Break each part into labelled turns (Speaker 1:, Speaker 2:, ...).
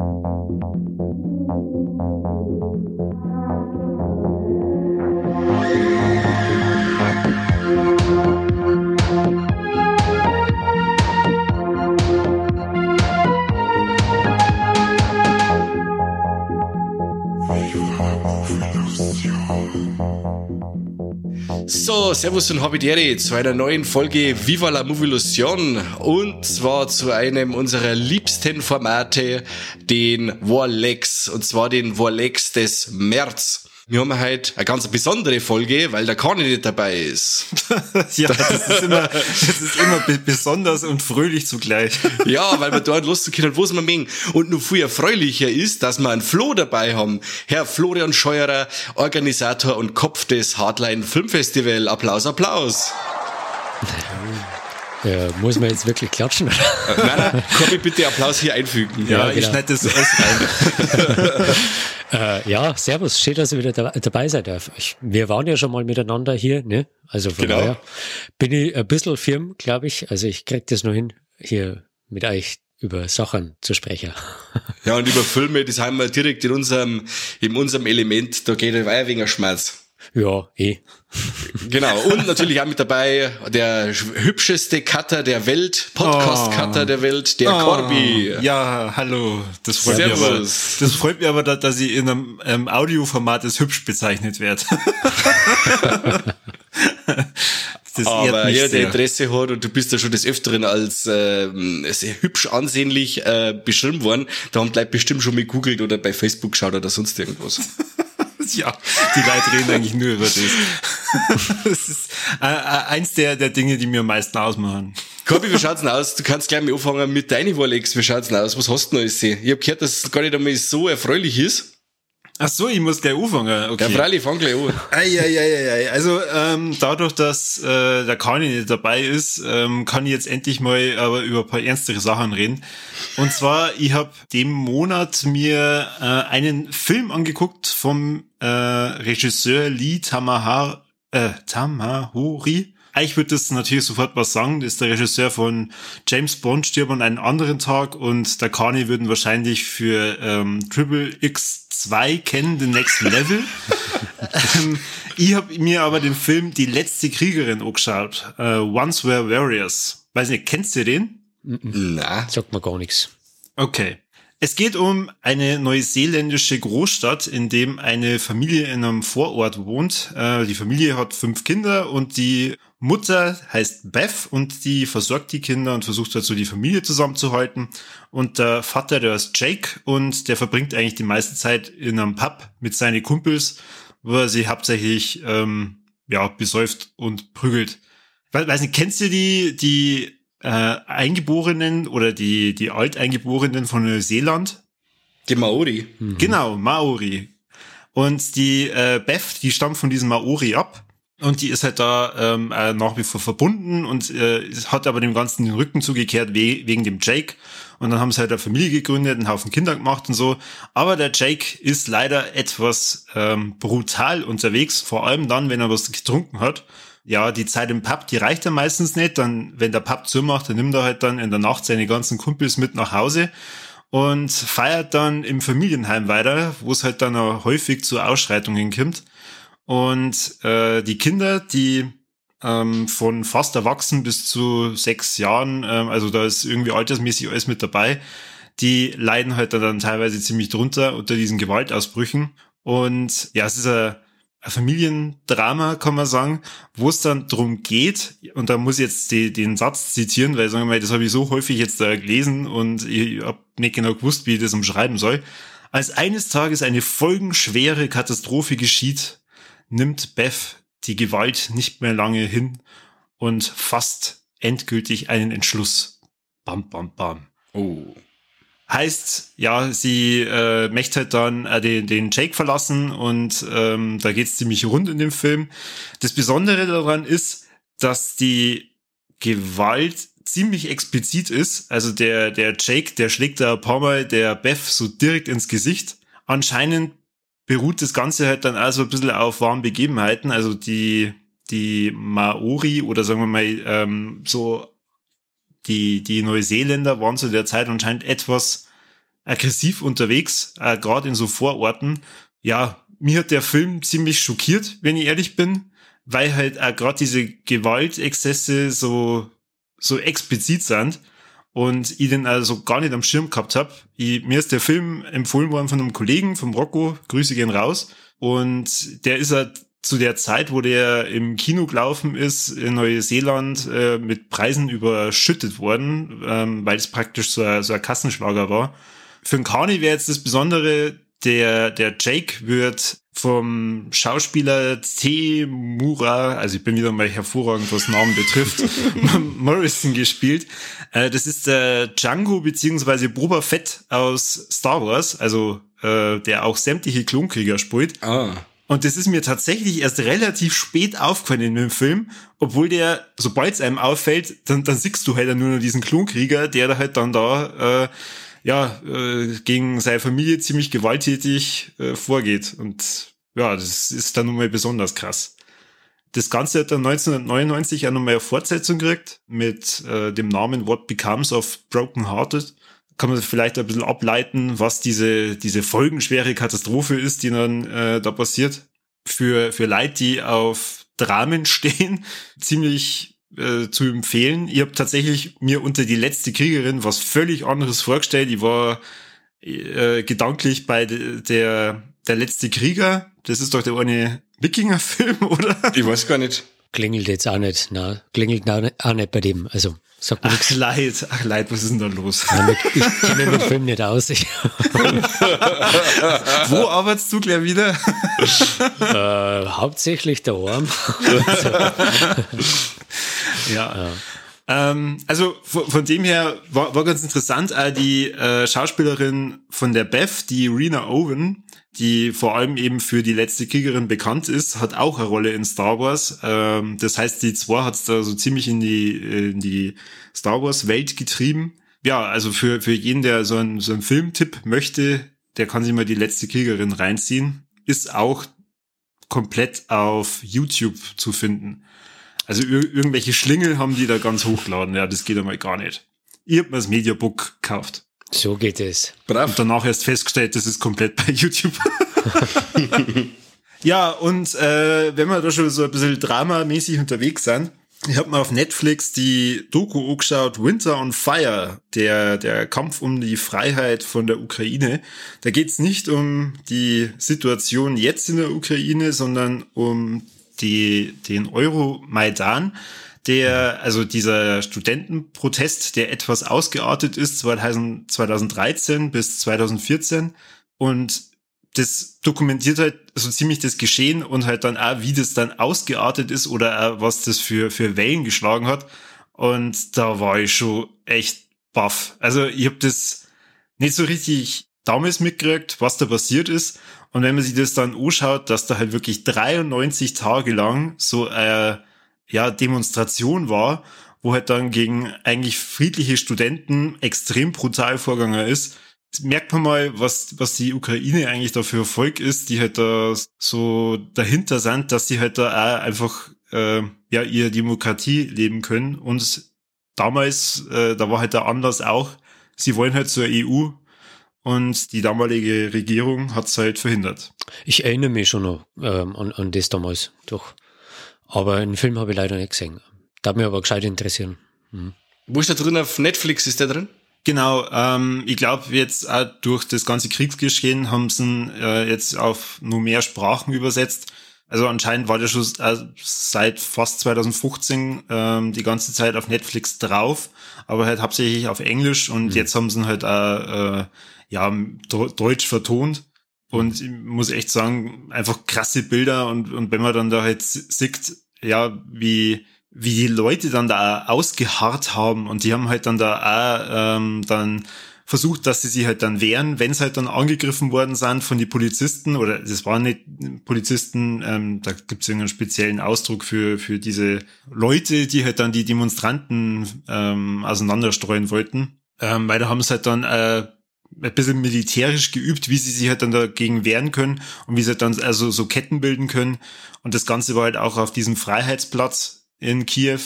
Speaker 1: Thank you. Servus und Habitere zu einer neuen Folge Viva la Movilusion und zwar zu einem unserer liebsten Formate, den Warlex und zwar den Warlex des März. Wir haben heute eine ganz besondere Folge, weil der Kani nicht dabei ist.
Speaker 2: ja, das ist immer, das ist immer besonders und fröhlich zugleich.
Speaker 1: ja, weil wir dort losgehen können, wo es man mengen. Und noch viel erfreulicher ist, dass wir einen Flo dabei haben. Herr Florian Scheuerer, Organisator und Kopf des Hardline Filmfestival. Applaus, Applaus.
Speaker 3: Ja, muss man jetzt wirklich klatschen?
Speaker 1: nein, nein, komm ich bitte Applaus hier einfügen.
Speaker 2: Ja, ja genau. ich schneide das
Speaker 3: rein. äh, ja, servus, schön, dass ihr wieder da, dabei seid. Ich, wir waren ja schon mal miteinander hier, ne? Also von genau. daher bin ich ein bisschen firm, glaube ich. Also ich krieg das noch hin, hier mit euch über Sachen zu sprechen.
Speaker 1: Ja, und über Filme, das haben wir direkt in unserem, in unserem Element, da geht es weiter wegen Schmerz.
Speaker 3: Ja, eh.
Speaker 1: Genau. Und natürlich auch mit dabei der hübscheste Cutter der Welt, Podcast-Cutter oh. der Welt, der oh. Corby.
Speaker 2: Ja, hallo. Das freut Servus. mich aber. Das freut mich aber, dass ich in einem ähm, Audioformat als hübsch bezeichnet werde.
Speaker 1: Das aber ja, der Interesse hat und du bist ja schon des Öfteren als äh, sehr hübsch ansehnlich äh, beschrieben worden, da haben Leute bestimmt schon mal googelt oder bei Facebook geschaut oder sonst irgendwas.
Speaker 2: ja, die Leute reden eigentlich nur über das. das ist äh, äh, eins der, der Dinge, die mir am meisten ausmachen.
Speaker 1: Kobi, wie schaut's denn aus? Du kannst gleich mal anfangen mit deinen Warlegs. Wie schaut's denn aus? Was hast du noch alles? Ich habe gehört, dass es gar nicht einmal so erfreulich ist.
Speaker 2: Ach so, ich muss gleich anfangen. Okay.
Speaker 1: Ja, freilich, fang gleich an.
Speaker 2: Ei, ei, ei, ei. Also ähm, dadurch, dass äh, der Kani nicht dabei ist, ähm, kann ich jetzt endlich mal aber über ein paar ernstere Sachen reden. Und zwar, ich habe dem Monat mir äh, einen Film angeguckt vom äh, Regisseur Lee Tamahar, äh, Tamahori. Ich würde das natürlich sofort was sagen. Das ist der Regisseur von James Bond stirbt an einem anderen Tag und der Kani würden wahrscheinlich für ähm, Triple X2 kennen, The Next Level. ähm, ich habe mir aber den Film Die letzte Kriegerin angeschaut. Äh, Once Were Warriors. Weiß nicht, kennst du den?
Speaker 3: Na, sagt mir gar nichts.
Speaker 2: Okay. Es geht um eine neuseeländische Großstadt, in dem eine Familie in einem Vorort wohnt. Äh, die Familie hat fünf Kinder und die Mutter heißt Beth und die versorgt die Kinder und versucht dazu die Familie zusammenzuhalten. Und der Vater, der ist Jake und der verbringt eigentlich die meiste Zeit in einem Pub mit seinen Kumpels, wo er sie hauptsächlich ähm, ja besäuft und prügelt. Weiß nicht, kennst du die die äh, Eingeborenen oder die, die Alteingeborenen von Neuseeland.
Speaker 1: Die Maori.
Speaker 2: Mhm. Genau, Maori. Und die äh, Beth, die stammt von diesem Maori ab. Und die ist halt da ähm, äh, nach wie vor verbunden und äh, hat aber dem Ganzen den Rücken zugekehrt we wegen dem Jake. Und dann haben sie halt eine Familie gegründet, einen Haufen Kinder gemacht und so. Aber der Jake ist leider etwas ähm, brutal unterwegs, vor allem dann, wenn er was getrunken hat ja, die Zeit im Pub, die reicht ja meistens nicht. Dann, wenn der Pub zumacht, dann nimmt er halt dann in der Nacht seine ganzen Kumpels mit nach Hause und feiert dann im Familienheim weiter, wo es halt dann auch häufig zu Ausschreitungen kommt. Und äh, die Kinder, die ähm, von fast erwachsen bis zu sechs Jahren, ähm, also da ist irgendwie altersmäßig alles mit dabei, die leiden halt dann teilweise ziemlich drunter unter diesen Gewaltausbrüchen. Und ja, es ist ein ein Familiendrama, kann man sagen, wo es dann drum geht, und da muss ich jetzt die, den Satz zitieren, weil sagen wir mal, das habe ich so häufig jetzt da gelesen und ich habe nicht genau gewusst, wie ich das umschreiben soll. Als eines Tages eine folgenschwere Katastrophe geschieht, nimmt Beth die Gewalt nicht mehr lange hin und fasst endgültig einen Entschluss. Bam, bam, bam.
Speaker 1: Oh.
Speaker 2: Heißt, ja, sie äh, möchte halt dann äh, den, den Jake verlassen und ähm, da geht's ziemlich rund in dem Film. Das Besondere daran ist, dass die Gewalt ziemlich explizit ist. Also der, der Jake, der schlägt da ein paar Mal der Beth so direkt ins Gesicht. Anscheinend beruht das Ganze halt dann also ein bisschen auf warmen Begebenheiten. Also die, die Maori oder sagen wir mal ähm, so die, die Neuseeländer waren zu der Zeit anscheinend etwas aggressiv unterwegs, äh, gerade in so Vororten. Ja, mir hat der Film ziemlich schockiert, wenn ich ehrlich bin, weil halt auch gerade diese Gewaltexzesse so, so explizit sind und ich den also gar nicht am Schirm gehabt hab. mir ist der Film empfohlen worden von einem Kollegen, vom Rocco, Grüße gehen raus. Und der ist halt zu der Zeit, wo der im Kino gelaufen ist, in Neuseeland äh, mit Preisen überschüttet worden, ähm, weil es praktisch so ein, so ein Kassenschlager war. Für den Kani wäre jetzt das Besondere, der, der Jake wird vom Schauspieler T. Mura, also ich bin wieder mal hervorragend, was Namen betrifft, Morrison gespielt. Äh, das ist der Django beziehungsweise Boba Fett aus Star Wars, also äh, der auch sämtliche Klonkrieger spielt. Ah. Und das ist mir tatsächlich erst relativ spät aufgefallen in dem Film, obwohl der, sobald es einem auffällt, dann, dann siehst du halt nur noch diesen Klonkrieger, der da halt dann da äh, ja, äh, gegen seine Familie ziemlich gewalttätig äh, vorgeht. Und ja, das ist dann nochmal besonders krass. Das Ganze hat dann 1999 auch nochmal eine Fortsetzung gekriegt mit äh, dem Namen What Becomes of Broken Hearted. Kann man vielleicht ein bisschen ableiten, was diese, diese folgenschwere Katastrophe ist, die dann äh, da passiert. Für, für Leute, die auf Dramen stehen, ziemlich äh, zu empfehlen. Ich habe tatsächlich mir unter die letzte Kriegerin was völlig anderes vorgestellt. Ich war äh, gedanklich bei de, der der letzte Krieger. Das ist doch der eine Wikinger-Film, oder?
Speaker 1: Ich weiß gar nicht.
Speaker 3: Klingelt jetzt auch nicht, na, klingelt auch nicht bei dem. Also sagt
Speaker 2: mir Ach leid, ach leid, was ist denn da los?
Speaker 3: Nein, ich kenne den Film nicht aus.
Speaker 2: Wo arbeitest du gleich wieder?
Speaker 3: äh, hauptsächlich daheim.
Speaker 2: ja. ja. Ähm, also von, von, dem her war, war ganz interessant, äh, die äh, Schauspielerin von der Beth, die Rena Owen, die vor allem eben für die letzte Kriegerin bekannt ist, hat auch eine Rolle in Star Wars. Ähm, das heißt, die zwei hat es da so ziemlich in die, in die Star Wars Welt getrieben. Ja, also für, für jeden, der so einen, so einen Filmtipp möchte, der kann sich mal die letzte Kriegerin reinziehen. Ist auch komplett auf YouTube zu finden. Also ir irgendwelche Schlingel haben die da ganz hochgeladen. Ja, das geht einmal gar nicht. Ich hab mir das Mediabook gekauft.
Speaker 3: So geht es.
Speaker 2: Brav. Und danach erst festgestellt, das ist komplett bei YouTube. ja, und äh, wenn wir da schon so ein bisschen dramamäßig unterwegs sind, ich habe mal auf Netflix die Doku angeschaut, Winter on Fire, der, der Kampf um die Freiheit von der Ukraine. Da geht's nicht um die Situation jetzt in der Ukraine, sondern um die, den Euromaidan der, also dieser Studentenprotest, der etwas ausgeartet ist, 2013 bis 2014 und das dokumentiert halt so ziemlich das Geschehen und halt dann auch, wie das dann ausgeartet ist oder auch, was das für, für Wellen geschlagen hat. Und da war ich schon echt baff. Also ich habe das nicht so richtig damals mitgekriegt, was da passiert ist. Und wenn man sich das dann anschaut, dass da halt wirklich 93 Tage lang so äh, ja, Demonstration war, wo halt dann gegen eigentlich friedliche Studenten extrem brutal vorgegangen ist. merkt man mal, was, was die Ukraine eigentlich da für Volk ist, die halt da so dahinter sind, dass sie halt da auch einfach äh, ja ihre Demokratie leben können. Und damals, äh, da war halt der Anlass auch, sie wollen halt zur EU und die damalige Regierung hat's halt verhindert.
Speaker 3: Ich erinnere mich schon noch ähm, an, an das damals, doch. Aber einen Film habe ich leider nicht gesehen. Da mich aber gescheit interessieren.
Speaker 1: Mhm. Wo ist der drin? Auf Netflix ist der drin?
Speaker 2: Genau, ähm, ich glaube jetzt auch durch das ganze Kriegsgeschehen haben sie ihn äh, jetzt auf nur mehr Sprachen übersetzt. Also anscheinend war der schon äh, seit fast 2015 ähm, die ganze Zeit auf Netflix drauf, aber halt hauptsächlich auf Englisch und mhm. jetzt haben sie ihn halt auch, äh, ja, Deutsch vertont. Und ich muss echt sagen, einfach krasse Bilder und, und wenn man dann da halt sieht, ja, wie, wie die Leute dann da ausgeharrt haben und die haben halt dann da auch ähm, dann versucht, dass sie sich halt dann wehren, wenn sie halt dann angegriffen worden sind von den Polizisten oder das waren nicht Polizisten, ähm, da gibt es irgendeinen speziellen Ausdruck für, für diese Leute, die halt dann die Demonstranten ähm, auseinanderstreuen wollten. Ähm, weil da haben sie halt dann äh, ein bisschen militärisch geübt, wie sie sich halt dann dagegen wehren können und wie sie halt dann also so Ketten bilden können. Und das Ganze war halt auch auf diesem Freiheitsplatz in Kiew.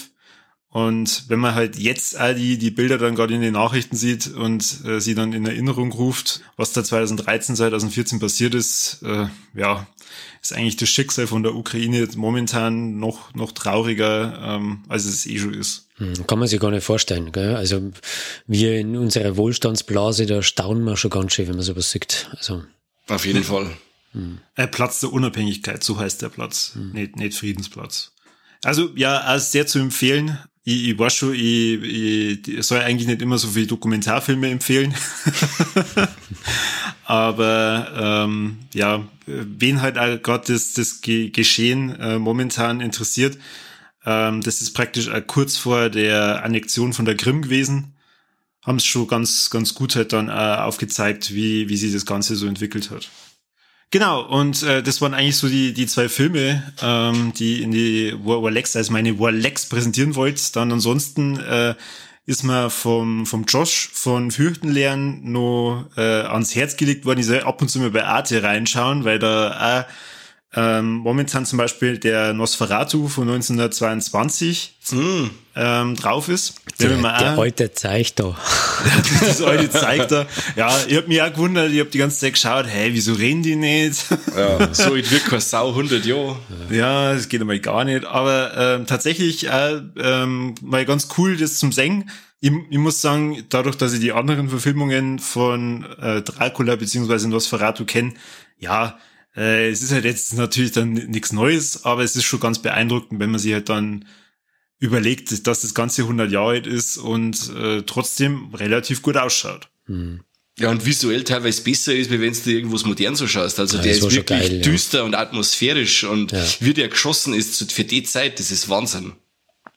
Speaker 2: Und wenn man halt jetzt all die, die Bilder dann gerade in den Nachrichten sieht und äh, sie dann in Erinnerung ruft, was da 2013, 2014 passiert ist, äh, ja, ist eigentlich das Schicksal von der Ukraine momentan noch, noch trauriger, ähm, als es eh schon ist.
Speaker 3: Hm, kann man sich gar nicht vorstellen. Gell? Also wir in unserer Wohlstandsblase, da staunen wir schon ganz schön, wenn man sowas sieht. Also,
Speaker 1: Auf jeden Fall.
Speaker 2: Hm. Äh, Platz der Unabhängigkeit, so heißt der Platz, hm. nicht, nicht Friedensplatz. Also ja, auch sehr zu empfehlen ich, ich weiß schon, ich, ich, soll eigentlich nicht immer so viele Dokumentarfilme empfehlen. Aber ähm, ja, wen halt gerade das, das Geschehen äh, momentan interessiert, ähm, das ist praktisch äh, kurz vor der Annexion von der Krim gewesen. Haben es schon ganz, ganz gut halt dann äh, aufgezeigt, wie, wie sich das Ganze so entwickelt hat. Genau, und äh, das waren eigentlich so die, die zwei Filme, ähm, die in die Warlex, also meine Warlex präsentieren wollt. Dann ansonsten äh, ist mir vom, vom Josh von Fürchtenlernen noch äh, ans Herz gelegt worden, ich soll ab und zu mal bei Arte reinschauen, weil da auch ähm, momentan zum Beispiel der Nosferatu von 1922 mm. ähm, drauf ist.
Speaker 3: Der, der, der alte zeigt da.
Speaker 2: das alte zeigt da. Ja, ich hab mich auch gewundert, ich hab die ganze Zeit geschaut, hey, wieso reden die nicht?
Speaker 1: Ja, so ich wirklich Sau 100 Jahre.
Speaker 2: Ja, das geht einmal gar nicht. Aber ähm, tatsächlich äh, ähm, mal ganz cool, das zum Singen. Ich, ich, muss sagen, dadurch, dass ich die anderen Verfilmungen von äh, Dracula beziehungsweise Nosferatu kenne, ja, äh, es ist halt jetzt natürlich dann nichts Neues, aber es ist schon ganz beeindruckend, wenn man sich halt dann überlegt, dass das Ganze 100 Jahre alt ist und äh, trotzdem relativ gut ausschaut.
Speaker 1: Hm. Ja, und visuell teilweise besser ist, wie wenn du irgendwas modern so schaust. Also ja, der ist wirklich geil, düster ja. und atmosphärisch und ja. wie der geschossen ist für die Zeit, das ist Wahnsinn.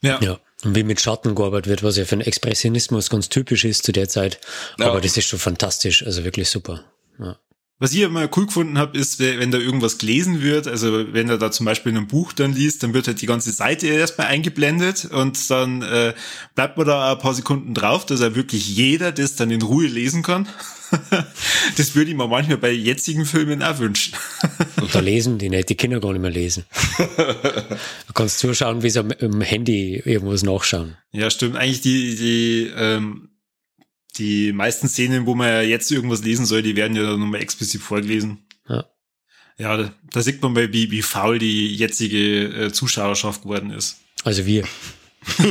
Speaker 3: Ja. ja. Und wie mit Schatten gearbeitet wird, was ja für den Expressionismus ganz typisch ist zu der Zeit. Aber das ist schon fantastisch, also wirklich super. Ja.
Speaker 2: Was ich immer cool gefunden habe, ist, wenn da irgendwas gelesen wird, also wenn er da zum Beispiel ein Buch dann liest, dann wird halt die ganze Seite erstmal eingeblendet und dann äh, bleibt man da ein paar Sekunden drauf, dass er wirklich jeder das dann in Ruhe lesen kann. das würde ich mir manchmal bei jetzigen Filmen auch wünschen.
Speaker 3: Und da lesen die nicht, die Kinder gar nicht mehr lesen. Du kannst zuschauen, wie sie am Handy irgendwas nachschauen.
Speaker 2: Ja, stimmt. Eigentlich die, die ähm, die meisten Szenen, wo man ja jetzt irgendwas lesen soll, die werden ja dann nochmal explizit vorgelesen. Ja. Ja, da, sieht man mal, wie, wie faul die jetzige äh, Zuschauerschaft geworden ist.
Speaker 3: Also wir.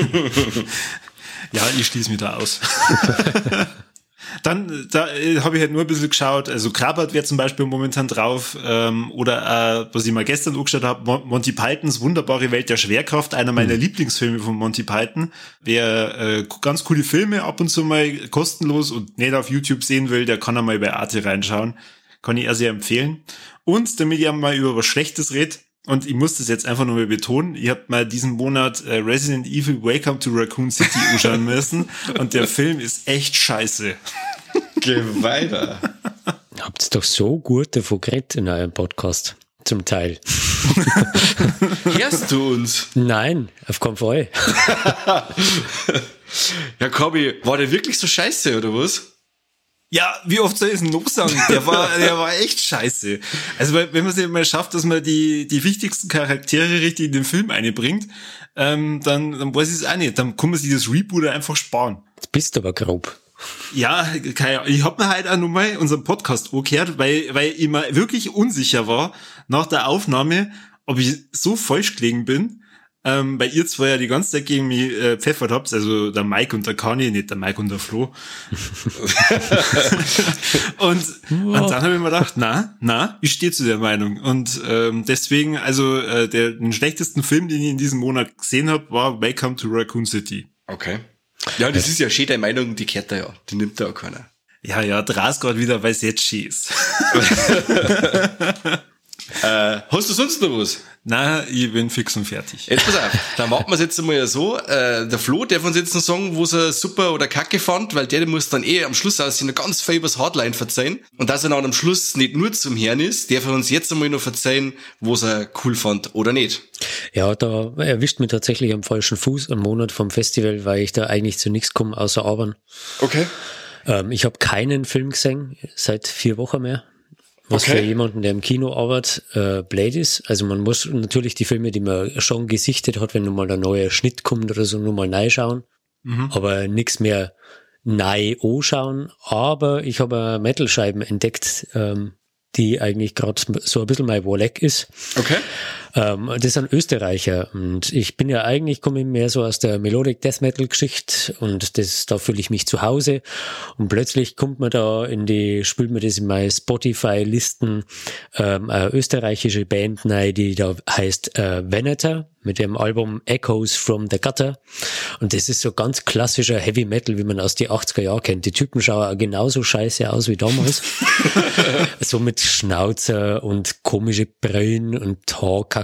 Speaker 2: ja, ich schließe mich da aus. Dann, da äh, habe ich halt nur ein bisschen geschaut, also Krabbert wäre zum Beispiel momentan drauf, ähm, oder äh, was ich mal gestern angeschaut habe, Monty Pythons Wunderbare Welt der Schwerkraft, einer meiner mhm. Lieblingsfilme von Monty Python. Wer äh, ganz coole Filme ab und zu mal kostenlos und nicht auf YouTube sehen will, der kann einmal bei Arte reinschauen. Kann ich eher sehr empfehlen. Und damit ich mal über was Schlechtes red, und ich muss das jetzt einfach nur mal betonen, ich habe mal diesen Monat äh, Resident Evil Welcome to Raccoon City anschauen müssen und der Film ist echt scheiße.
Speaker 1: Geh weiter.
Speaker 3: Habt doch so gut davon geredet in eurem Podcast. Zum Teil.
Speaker 1: Hörst du uns?
Speaker 3: Nein, auf keinen Fall.
Speaker 1: ja, Kobi, war der wirklich so scheiße, oder was?
Speaker 2: Ja, wie oft soll ich es noch sagen? Der war, der war echt scheiße. Also, wenn man es mal schafft, dass man die, die wichtigsten Charaktere richtig in den Film einbringt, ähm, dann, dann weiß ich es auch nicht. Dann kann man sich das Reboot einfach sparen.
Speaker 3: Jetzt bist du aber grob.
Speaker 2: Ja, ich hab mir halt auch nochmal unseren Podcast angehört, weil, weil ich mir wirklich unsicher war nach der Aufnahme, ob ich so falsch gelegen bin ähm, weil ihr zwei ja die ganze Zeit gegen mich äh, pfeffert habt, also der Mike und der Kani, nicht der Mike und der Flo. und, und dann habe ich mir gedacht, na, na, ich stehe zu der Meinung. Und ähm, deswegen, also äh, der, den schlechtesten Film, den ich in diesem Monat gesehen habe, war Welcome to Raccoon City.
Speaker 1: Okay. Ja, das ist ja schön deine Meinung, die kehrt da ja. Die nimmt da auch keiner.
Speaker 2: Ja, ja, draß gerade wieder, weil es jetzt schön ist.
Speaker 1: Äh, hast du sonst noch was?
Speaker 2: Nein, ich bin fix und fertig.
Speaker 1: Jetzt pass auf, dann machen wir es jetzt einmal so. Äh, der Flo darf uns jetzt noch sagen, wo er super oder kacke fand, weil der muss dann eh am Schluss aus noch ganz viel übers Hardline verzeihen. Und dass er dann am Schluss nicht nur zum Herrn ist, darf er uns jetzt einmal noch verzeihen, wo er cool fand oder nicht.
Speaker 3: Ja, da erwischt mich tatsächlich am falschen Fuß am Monat vom Festival, weil ich da eigentlich zu nichts komme, außer Arbeiten.
Speaker 1: Okay.
Speaker 3: Ähm, ich habe keinen Film gesehen, seit vier Wochen mehr. Was okay. für jemanden, der im Kino arbeitet, äh, blöd ist. Also man muss natürlich die Filme, die man schon gesichtet hat, wenn nun mal ein neuer Schnitt kommt oder so, nur mal neu schauen. Mhm. Aber nichts mehr neu anschauen. Aber ich habe Metal-Scheiben entdeckt, ähm, die eigentlich gerade so ein bisschen mein Wolleck ist.
Speaker 1: Okay.
Speaker 3: Ähm, das sind Österreicher und ich bin ja eigentlich, komme mehr so aus der Melodic Death Metal Geschichte und das, da fühle ich mich zu Hause und plötzlich kommt man da in die, spült mir das in meine Spotify-Listen ähm, eine österreichische Band rein, die da heißt äh, Venator mit dem Album Echoes from the Gutter. Und das ist so ganz klassischer Heavy Metal, wie man aus die 80er Jahren kennt. Die Typen schauen genauso scheiße aus wie damals. so mit Schnauzer und komische Brillen und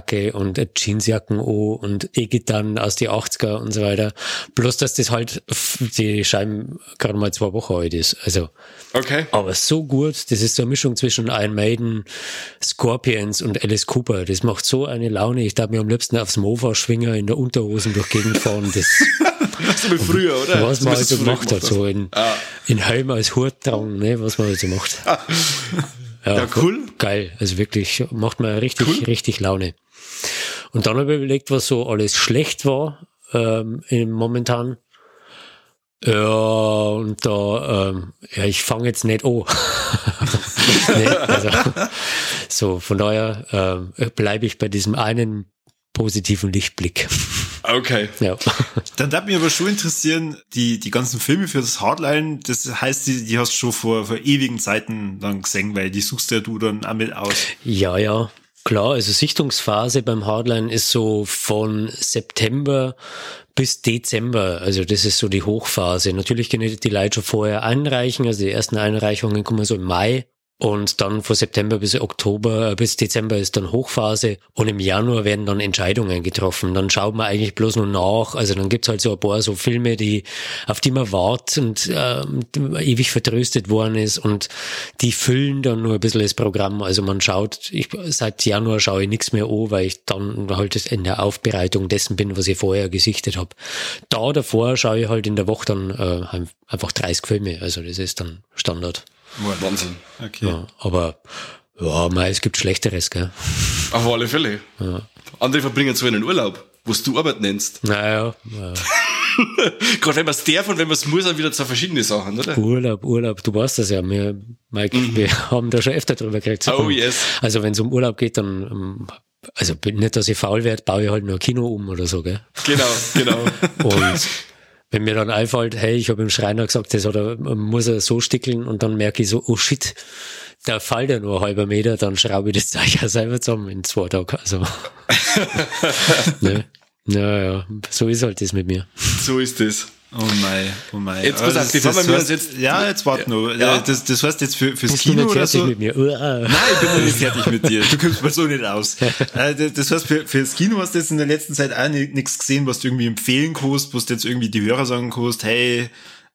Speaker 3: Haarkacke und Jeansjacken und E-Gitarren aus die 80er und so weiter. Bloß, dass das halt die Scheiben gerade mal zwei Wochen alt ist. Also,
Speaker 1: okay.
Speaker 3: aber so gut. Das ist so eine Mischung zwischen Iron Maiden, Scorpions und Alice Cooper. Das macht so eine Laune. Ich darf mir am liebsten aufs Mo Mofa-Schwinger in der Unterhosen durch Gegend fahren. Das,
Speaker 1: so wie früher, oder?
Speaker 3: Was man halt so gemacht hat, so in, ah. in Helm als Hut tragen, ne, was man halt so macht. Ah.
Speaker 1: Ja, ja, cool.
Speaker 3: Geil. Also wirklich, macht mir richtig, cool. richtig Laune. Und dann habe ich überlegt, was so alles schlecht war, ähm, im momentan. Ja, und da, ähm, ja, ich fange jetzt nicht an. nee, also, so, von daher ähm, bleibe ich bei diesem einen positiven Lichtblick.
Speaker 1: Okay.
Speaker 3: Ja.
Speaker 2: Dann darf mich aber schon interessieren, die, die ganzen Filme für das Hardline, das heißt, die, die hast du schon vor, vor ewigen Zeiten dann gesehen, weil die suchst ja du dann auch mit aus.
Speaker 3: Ja, ja. Klar, also Sichtungsphase beim Hardline ist so von September bis Dezember. Also das ist so die Hochphase. Natürlich können die Leute schon vorher einreichen. Also die ersten Einreichungen kommen so im Mai. Und dann von September bis Oktober, äh, bis Dezember ist dann Hochphase und im Januar werden dann Entscheidungen getroffen. Dann schaut man eigentlich bloß nur nach. Also dann gibt's halt so ein paar so Filme, die, auf die man wartet und ähm, ewig vertröstet worden ist und die füllen dann nur ein bisschen das Programm. Also man schaut, ich, seit Januar schaue ich nichts mehr an, weil ich dann halt in der Aufbereitung dessen bin, was ich vorher gesichtet habe. Da davor schaue ich halt in der Woche dann äh, einfach 30 Filme. Also das ist dann Standard.
Speaker 1: Wahnsinn.
Speaker 3: Okay. Ja, aber ja, mei, es gibt Schlechteres, gell?
Speaker 1: Auf alle Fälle. Ja. Andere verbringen so einen Urlaub, wo du Arbeit nennst.
Speaker 3: Naja. Ja.
Speaker 1: Gerade wenn man es darf und wenn man es muss, dann wieder zwei verschiedene Sachen, oder?
Speaker 3: Urlaub, Urlaub, du weißt das ja. Wir, Mike, mhm. wir haben da schon öfter drüber geredet.
Speaker 1: Oh yes.
Speaker 3: Also wenn es um Urlaub geht, dann ähm, also nicht, dass ich faul werde, baue ich halt nur ein Kino um oder so, gell?
Speaker 1: Genau, genau.
Speaker 3: Und wenn mir dann einfällt, hey, ich habe im Schreiner gesagt, das oder muss er so stickeln und dann merke ich so, oh shit, da fällt ja nur ein halber Meter, dann schraube ich das Zeug ja selber zusammen in zwei Tagen. Also. ne? Ja, so ist halt das mit mir.
Speaker 1: So ist das.
Speaker 2: Oh mein, oh mein.
Speaker 1: Jetzt pass auf, die
Speaker 2: das, das jetzt, ja, jetzt warte ja. nur. Ja. Das, das heißt jetzt für, fürs Bist Kino oder so.
Speaker 3: Mit mir?
Speaker 2: Nein, ich bin noch nicht fertig mit dir. Du kommst mal so nicht aus. Äh, das heißt, für, fürs Kino hast du jetzt in der letzten Zeit auch nichts gesehen, was du irgendwie empfehlen kannst, was du jetzt irgendwie die Hörer sagen kannst, hey,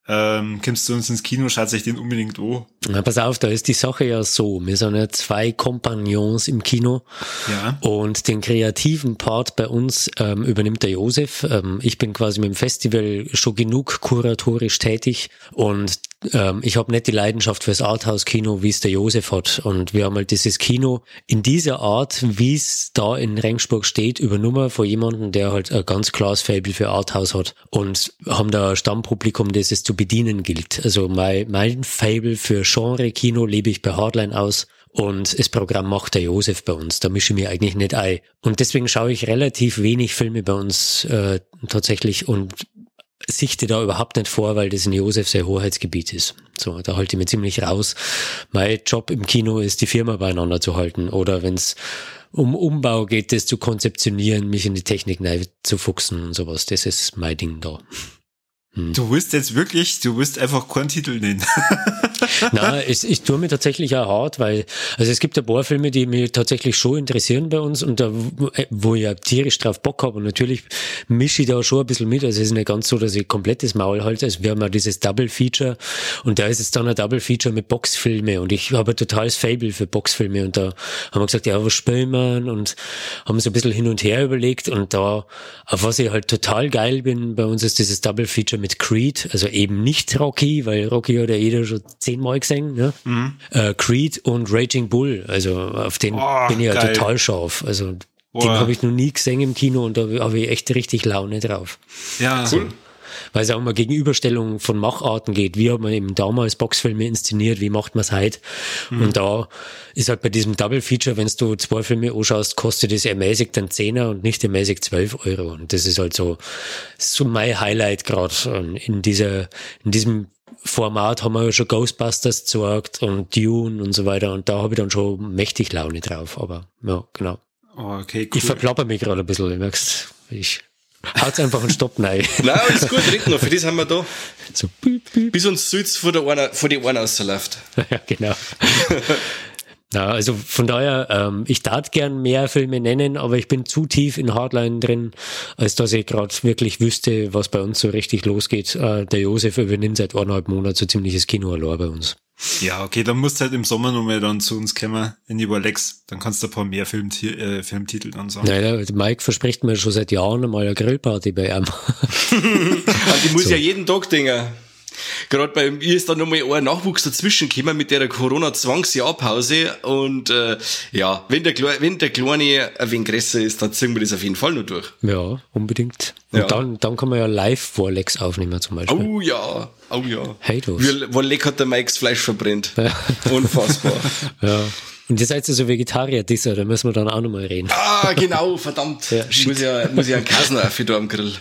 Speaker 2: ähm, kommst du uns ins Kino, schaut sich den unbedingt an.
Speaker 3: Na, pass auf, da ist die Sache ja so. Wir sind ja zwei Kompagnons im Kino.
Speaker 2: Ja.
Speaker 3: Und den kreativen Part bei uns ähm, übernimmt der Josef. Ähm, ich bin quasi mit dem Festival schon genug kuratorisch tätig und ähm, ich habe nicht die Leidenschaft fürs Arthouse-Kino, wie es der Josef hat. Und wir haben halt dieses Kino in dieser Art, wie es da in Rengsburg steht, übernommen von jemandem, der halt ein ganz klares Fable für Arthouse hat. Und haben da ein Stammpublikum, das es zu bedienen gilt. Also mein, mein Fable für Genre-Kino lebe ich bei Hardline aus. Und das Programm macht der Josef bei uns. Da mische ich mir eigentlich nicht ein. Und deswegen schaue ich relativ wenig Filme bei uns äh, tatsächlich und sichte da überhaupt nicht vor, weil das in Josef sein Hoheitsgebiet ist. So, da halte ich mir ziemlich raus. Mein Job im Kino ist, die Firma beieinander zu halten. Oder wenn es um Umbau geht, das zu konzeptionieren, mich in die Technik neu zu fuchsen und sowas. Das ist mein Ding da.
Speaker 2: Hm. Du wirst jetzt wirklich, du wirst einfach keinen Titel nennen.
Speaker 3: Na, ich, ich tue mir tatsächlich auch hart, weil, also es gibt ein paar Filme, die mich tatsächlich schon interessieren bei uns und da, wo ich ja tierisch drauf Bock habe und natürlich mische ich da schon ein bisschen mit. Also es ist nicht ganz so, dass ich komplettes Maul halte. Also wir haben ja dieses Double Feature und da ist es dann ein Double Feature mit Boxfilme und ich habe ein totales Fable für Boxfilme und da haben wir gesagt, ja, was spielen wir und haben so ein bisschen hin und her überlegt und da, auf was ich halt total geil bin bei uns ist dieses Double Feature mit Creed, also eben nicht Rocky, weil Rocky hat ja jeder schon 10 zehnmal gesehen. Ne? Mhm. Äh, Creed und Raging Bull, also auf den oh, bin ich ja geil. total scharf. Also oh. den habe ich noch nie gesehen im Kino und da habe ich echt richtig Laune drauf.
Speaker 2: Ja, cool
Speaker 3: weil es auch immer Gegenüberstellung von Macharten geht. Wie hat man eben damals Boxfilme inszeniert, wie macht man es heute? Mhm. Und da ist halt bei diesem Double Feature, wenn du zwei Filme anschaust, kostet es ermäßigt dann Zehner und nicht ermäßigt zwölf Euro. Und das ist halt so, so mein Highlight gerade in dieser, in diesem Format haben wir ja schon Ghostbusters gezeigt und Dune und so weiter. Und da habe ich dann schon mächtig Laune drauf. Aber ja, genau.
Speaker 2: Okay, cool.
Speaker 3: Ich verplapper mich gerade ein bisschen, du merkst. Ich Haut einfach einen Stopp rein.
Speaker 1: Nein, ist gut, red noch, für das haben wir da. So, büb, büb. Bis uns Sulz vor, der Ohren, vor die Ohren rausläuft.
Speaker 3: ja, genau. Ja, also von daher, ähm, ich darf gern mehr Filme nennen, aber ich bin zu tief in Hardline drin, als dass ich gerade wirklich wüsste, was bei uns so richtig losgeht. Äh, der Josef übernimmt seit eineinhalb Monaten so ziemliches Kino allein bei uns.
Speaker 2: Ja, okay, dann musst du halt im Sommer nochmal dann zu uns kommen in die Überlex. Dann kannst du ein paar mehr Film, äh, Filmtitel dann sagen.
Speaker 3: Naja, Mike verspricht mir schon seit Jahren mal eine Grillparty bei ihm.
Speaker 1: die muss so. ja jeden Tag denken. Gerade bei mir ist da nochmal ein Nachwuchs dazwischen gekommen mit der Corona-Zwangsjahrpause und äh, ja, wenn der, wenn der Kleine ein wenig größer ist, dann ziehen wir das auf jeden Fall noch durch.
Speaker 3: Ja, unbedingt. Und ja. dann, dann kann man ja live Vorlex aufnehmen zum Beispiel.
Speaker 1: Oh ja, oh ja.
Speaker 3: Hey, du.
Speaker 1: Vorleck hat der Mikes Fleisch verbrennt. Ja. Unfassbar.
Speaker 3: ja. Und ihr seid ja so Vegetarier, dieser, da müssen wir dann auch nochmal reden.
Speaker 1: Ah, genau, verdammt. Ja, ich muss ja, muss ja einen Kasen auf da am Grill.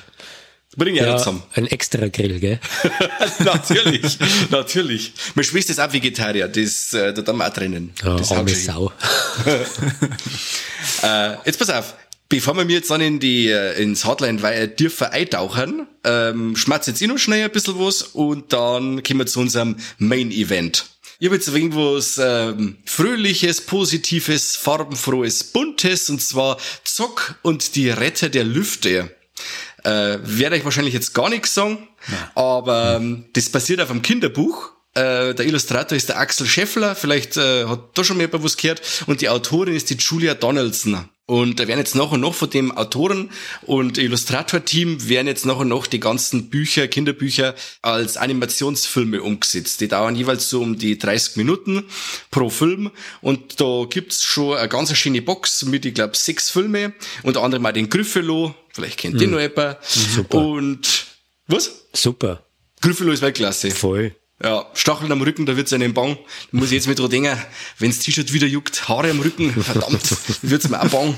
Speaker 3: Bring ja, ja zusammen. Ein extra Grill, gell?
Speaker 1: natürlich, natürlich. Meine Schwester ist auch Vegetarier, das, äh, da haben wir auch drinnen.
Speaker 3: Ja,
Speaker 1: das
Speaker 3: arme Sau.
Speaker 1: äh, jetzt pass auf. Bevor wir jetzt dann in die, äh, ins Hardline weil dürfen eintauchen, ähm, schmatz jetzt eh noch schnell ein bisschen was und dann kommen wir zu unserem Main Event. Ich habe jetzt irgendwas ähm, Fröhliches, Positives, Farbenfrohes, Buntes und zwar Zock und die Retter der Lüfte. Äh, werde ich wahrscheinlich jetzt gar nichts sagen, ja. aber ähm, das basiert auf einem Kinderbuch. Äh, der Illustrator ist der Axel Scheffler, vielleicht äh, hat da schon mehr was gehört, und die Autorin ist die Julia Donaldson. Und da werden jetzt noch und noch von dem Autoren- und Illustrator-Team werden jetzt noch und noch die ganzen Bücher, Kinderbücher als Animationsfilme umgesetzt. Die dauern jeweils so um die 30 Minuten pro Film. Und da gibt's schon eine ganz schöne Box mit, ich glaube, sechs Filme. Unter anderem auch den Gryffalo. Vielleicht kennt mhm. den noch jemand. Super. Und, was?
Speaker 3: Super.
Speaker 1: Gryffalo ist Weltklasse.
Speaker 3: Voll.
Speaker 1: Ja, Stacheln am Rücken, da wird's einem bang. Da muss ich jetzt mit dran denken, wenn's T-Shirt wieder juckt, Haare am Rücken, verdammt, wird's mir auch bang.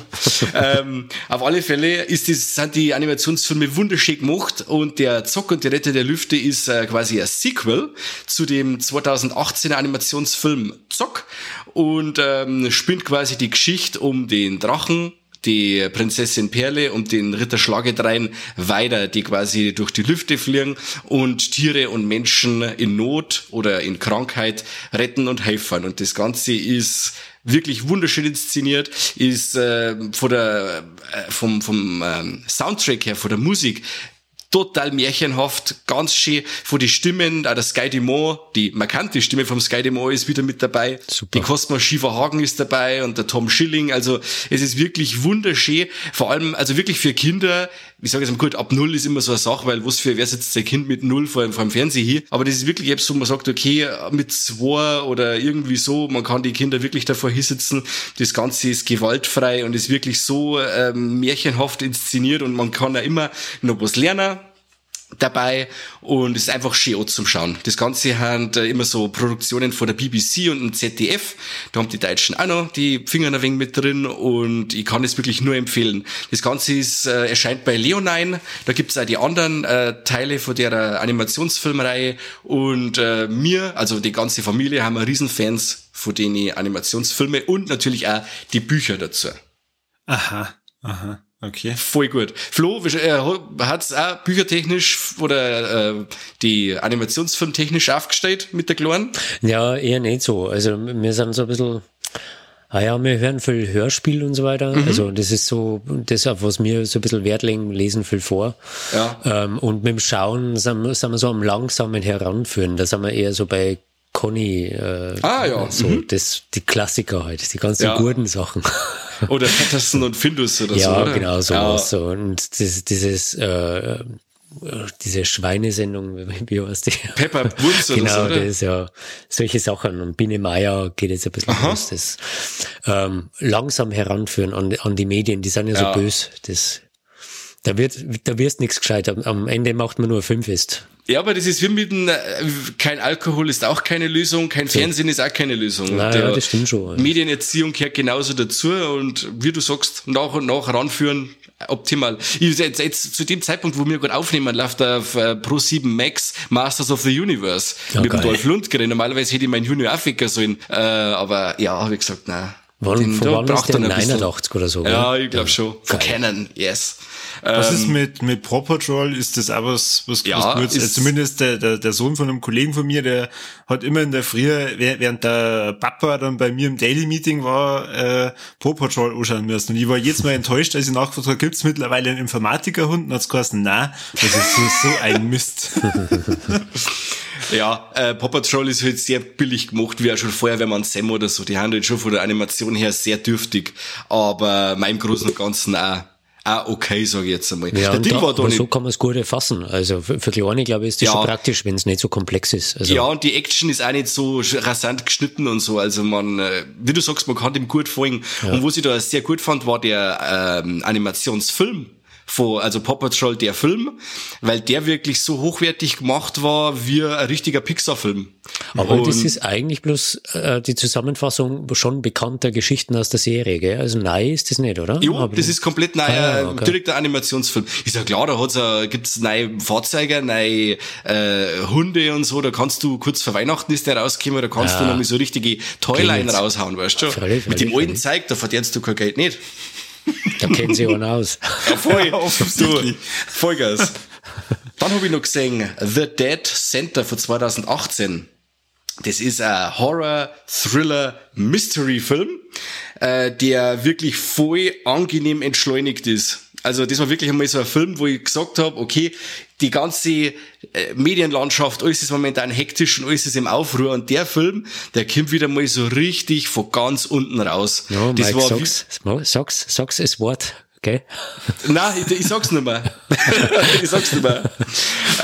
Speaker 1: ähm, auf alle Fälle ist das, sind die Animationsfilme wunderschön gemacht und der Zock und die Retter der Lüfte ist äh, quasi ein Sequel zu dem 2018er Animationsfilm Zock und ähm, spinnt quasi die Geschichte um den Drachen die Prinzessin Perle und den Ritter Schlagedrein weiter, die quasi durch die Lüfte fliegen und Tiere und Menschen in Not oder in Krankheit retten und helfen. Und das Ganze ist wirklich wunderschön inszeniert, ist äh, von der, äh, vom, vom ähm, Soundtrack her, von der Musik total märchenhaft, ganz schön von den Stimmen, auch der Sky Dumont, die markante Stimme vom Sky Dumont ist wieder mit dabei. Super. Die Cosmo Shiva Hagen ist dabei und der Tom Schilling, also es ist wirklich wunderschön, vor allem, also wirklich für Kinder, ich sage jetzt mal gut, ab null ist immer so eine Sache, weil was für, wer setzt sein Kind mit null vor, vor dem Fernseher hier, aber das ist wirklich etwas, wo man sagt, okay, mit zwei oder irgendwie so, man kann die Kinder wirklich davor hinsitzen, das Ganze ist gewaltfrei und ist wirklich so ähm, märchenhaft inszeniert und man kann ja immer noch was lernen, dabei und es ist einfach schön zum Schauen. Das Ganze hat äh, immer so Produktionen von der BBC und dem ZDF. Da haben die Deutschen auch noch die Finger ein wenig mit drin und ich kann es wirklich nur empfehlen. Das Ganze ist, äh, erscheint bei Leonine. Da gibt's auch die anderen äh, Teile von der Animationsfilmreihe und äh, mir, also die ganze Familie, haben wir Riesenfans von den Animationsfilmen und natürlich auch die Bücher dazu.
Speaker 2: Aha, aha. Okay.
Speaker 1: Voll gut. Flo, äh, hat's auch büchertechnisch oder äh, die Animationsfilm technisch aufgestellt mit der Kleinen?
Speaker 3: Ja, eher nicht so. Also wir sind so ein bisschen, ah ja, wir hören viel Hörspiel und so weiter. Mhm. Also das ist so, das auf was wir so ein bisschen Wert legen, lesen viel vor. Ja. Ähm, und mit dem Schauen sind, sind wir so am langsamen Heranführen. Da sind wir eher so bei Conny, äh,
Speaker 1: ah, ja.
Speaker 3: so mhm. das, die Klassiker halt, die ganzen ja. guten Sachen.
Speaker 1: Oder Patterson und Findus oder
Speaker 3: ja,
Speaker 1: so.
Speaker 3: Ja, genau, so. Ja. so. Und das, dieses, äh, diese Schweinesendung, wie heißt die?
Speaker 1: Pepper Woods
Speaker 3: genau,
Speaker 1: oder so,
Speaker 3: das ja solche Sachen. Und Biene Meier geht jetzt ein bisschen
Speaker 1: Aha.
Speaker 3: los, das ähm, langsam heranführen an, an die Medien, die sind ja,
Speaker 1: Ja.
Speaker 3: so bös. Das, da wird, da wirst nichts gescheit. Am, am Ende macht man nur fünf ist.
Speaker 1: Ja, aber das ist wie mit dem, äh, kein Alkohol ist auch keine Lösung, kein Fernsehen ist auch keine Lösung.
Speaker 3: Naja,
Speaker 1: Der
Speaker 3: das stimmt schon.
Speaker 1: Medienerziehung gehört genauso dazu und wie du sagst, nach und nach ranführen, optimal. Ich, jetzt, jetzt zu dem Zeitpunkt, wo wir gerade aufnehmen, läuft auf äh, Pro 7 Max Masters of the Universe
Speaker 3: Ja,
Speaker 1: mit dem
Speaker 3: geil.
Speaker 1: Dolph Lundgren. Normalerweise hätte ich meinen Junior aufwecken sollen, äh, aber ja, habe ich gesagt, nein.
Speaker 3: Wann,
Speaker 1: Den-
Speaker 3: von wann ist der?
Speaker 1: er noch ein bisschen-
Speaker 3: 89 oder so?
Speaker 1: Ja,
Speaker 3: gell?
Speaker 1: ich glaube schon. Von Canon, yes.
Speaker 2: Was
Speaker 1: Ähm,
Speaker 2: ist mit, mit Paw Patrol? Ist das auch was, was,
Speaker 1: Ja,
Speaker 2: was gut ist? Also zumindest der, der, der Sohn von einem Kollegen von mir, der hat immer in der Früh, wäh- während der Papa dann bei mir im Daily Meeting war, äh, Paw Patrol anschauen müssen. Und ich war jedes Mal enttäuscht, als ich nachgefragt habe, gibt's mittlerweile einen Informatikerhund? Und hat's geheißen, nein, das ist so, so ein Mist.
Speaker 1: Ja, äh, Paw Patrol ist halt sehr billig gemacht, wie auch schon Feuerwehrmann Sam oder so. Die haben halt schon von der Animation her sehr dürftig, aber meinem Großen und Ganzen auch, auch okay, sage ich jetzt einmal.
Speaker 3: Ja,
Speaker 1: der
Speaker 3: da,
Speaker 1: war da nicht.
Speaker 3: so kann man es gut erfassen. Also für, für Kleine, glaube ich, ist das
Speaker 1: Ja.
Speaker 3: schon praktisch, wenn es nicht so komplex ist. Also,
Speaker 1: ja, und die Action ist auch nicht so rasant geschnitten und so. Also man, äh, wie du sagst, man kann dem gut folgen. Und was ich da sehr gut fand, war der ähm, Animationsfilm. Von, also Paw Patrol, der Film, weil der wirklich so hochwertig gemacht war wie ein richtiger Pixar-Film.
Speaker 3: aber das
Speaker 1: Und-
Speaker 3: ist eigentlich bloß äh, die Zusammenfassung schon bekannter Geschichten aus der Serie, gell? Also nein ist das nicht, oder?
Speaker 1: Jo,
Speaker 3: Aber-
Speaker 1: das ist komplett neu,
Speaker 3: Ah, okay.
Speaker 1: direkter Animationsfilm. Ist ja klar, da hat's, äh, gibt's neue Fahrzeuge, neue äh, Hunde und so. Da kannst du kurz vor Weihnachten ist der rausgekommen, da kannst
Speaker 3: Ja.
Speaker 1: du mal so richtige Toyline raushauen, weißt du?
Speaker 3: Freilich,
Speaker 1: Mit dem alten Zeug, da verdienst du kein Geld nicht.
Speaker 3: Da kennen sie einen aus.
Speaker 1: Ja, voll. du, Vollgas. Dann habe ich noch gesehen The Dead Center von 2018. Das ist ein Horror-Thriller-Mystery-Film, äh, der wirklich voll angenehm entschleunigt ist. Also das war wirklich einmal so ein Film, wo ich gesagt habe, okay, die ganze äh, Medienlandschaft, alles ist momentan hektisch und alles ist im Aufruhr und der Film, der kommt wieder mal so richtig von ganz unten raus.
Speaker 3: Ja,
Speaker 1: das
Speaker 3: Mike,
Speaker 1: war wie-
Speaker 3: sag's, sag's, sag's das Wort, gell?
Speaker 1: Nein, ich, ich sag's nicht mehr. ich sag's nicht mehr.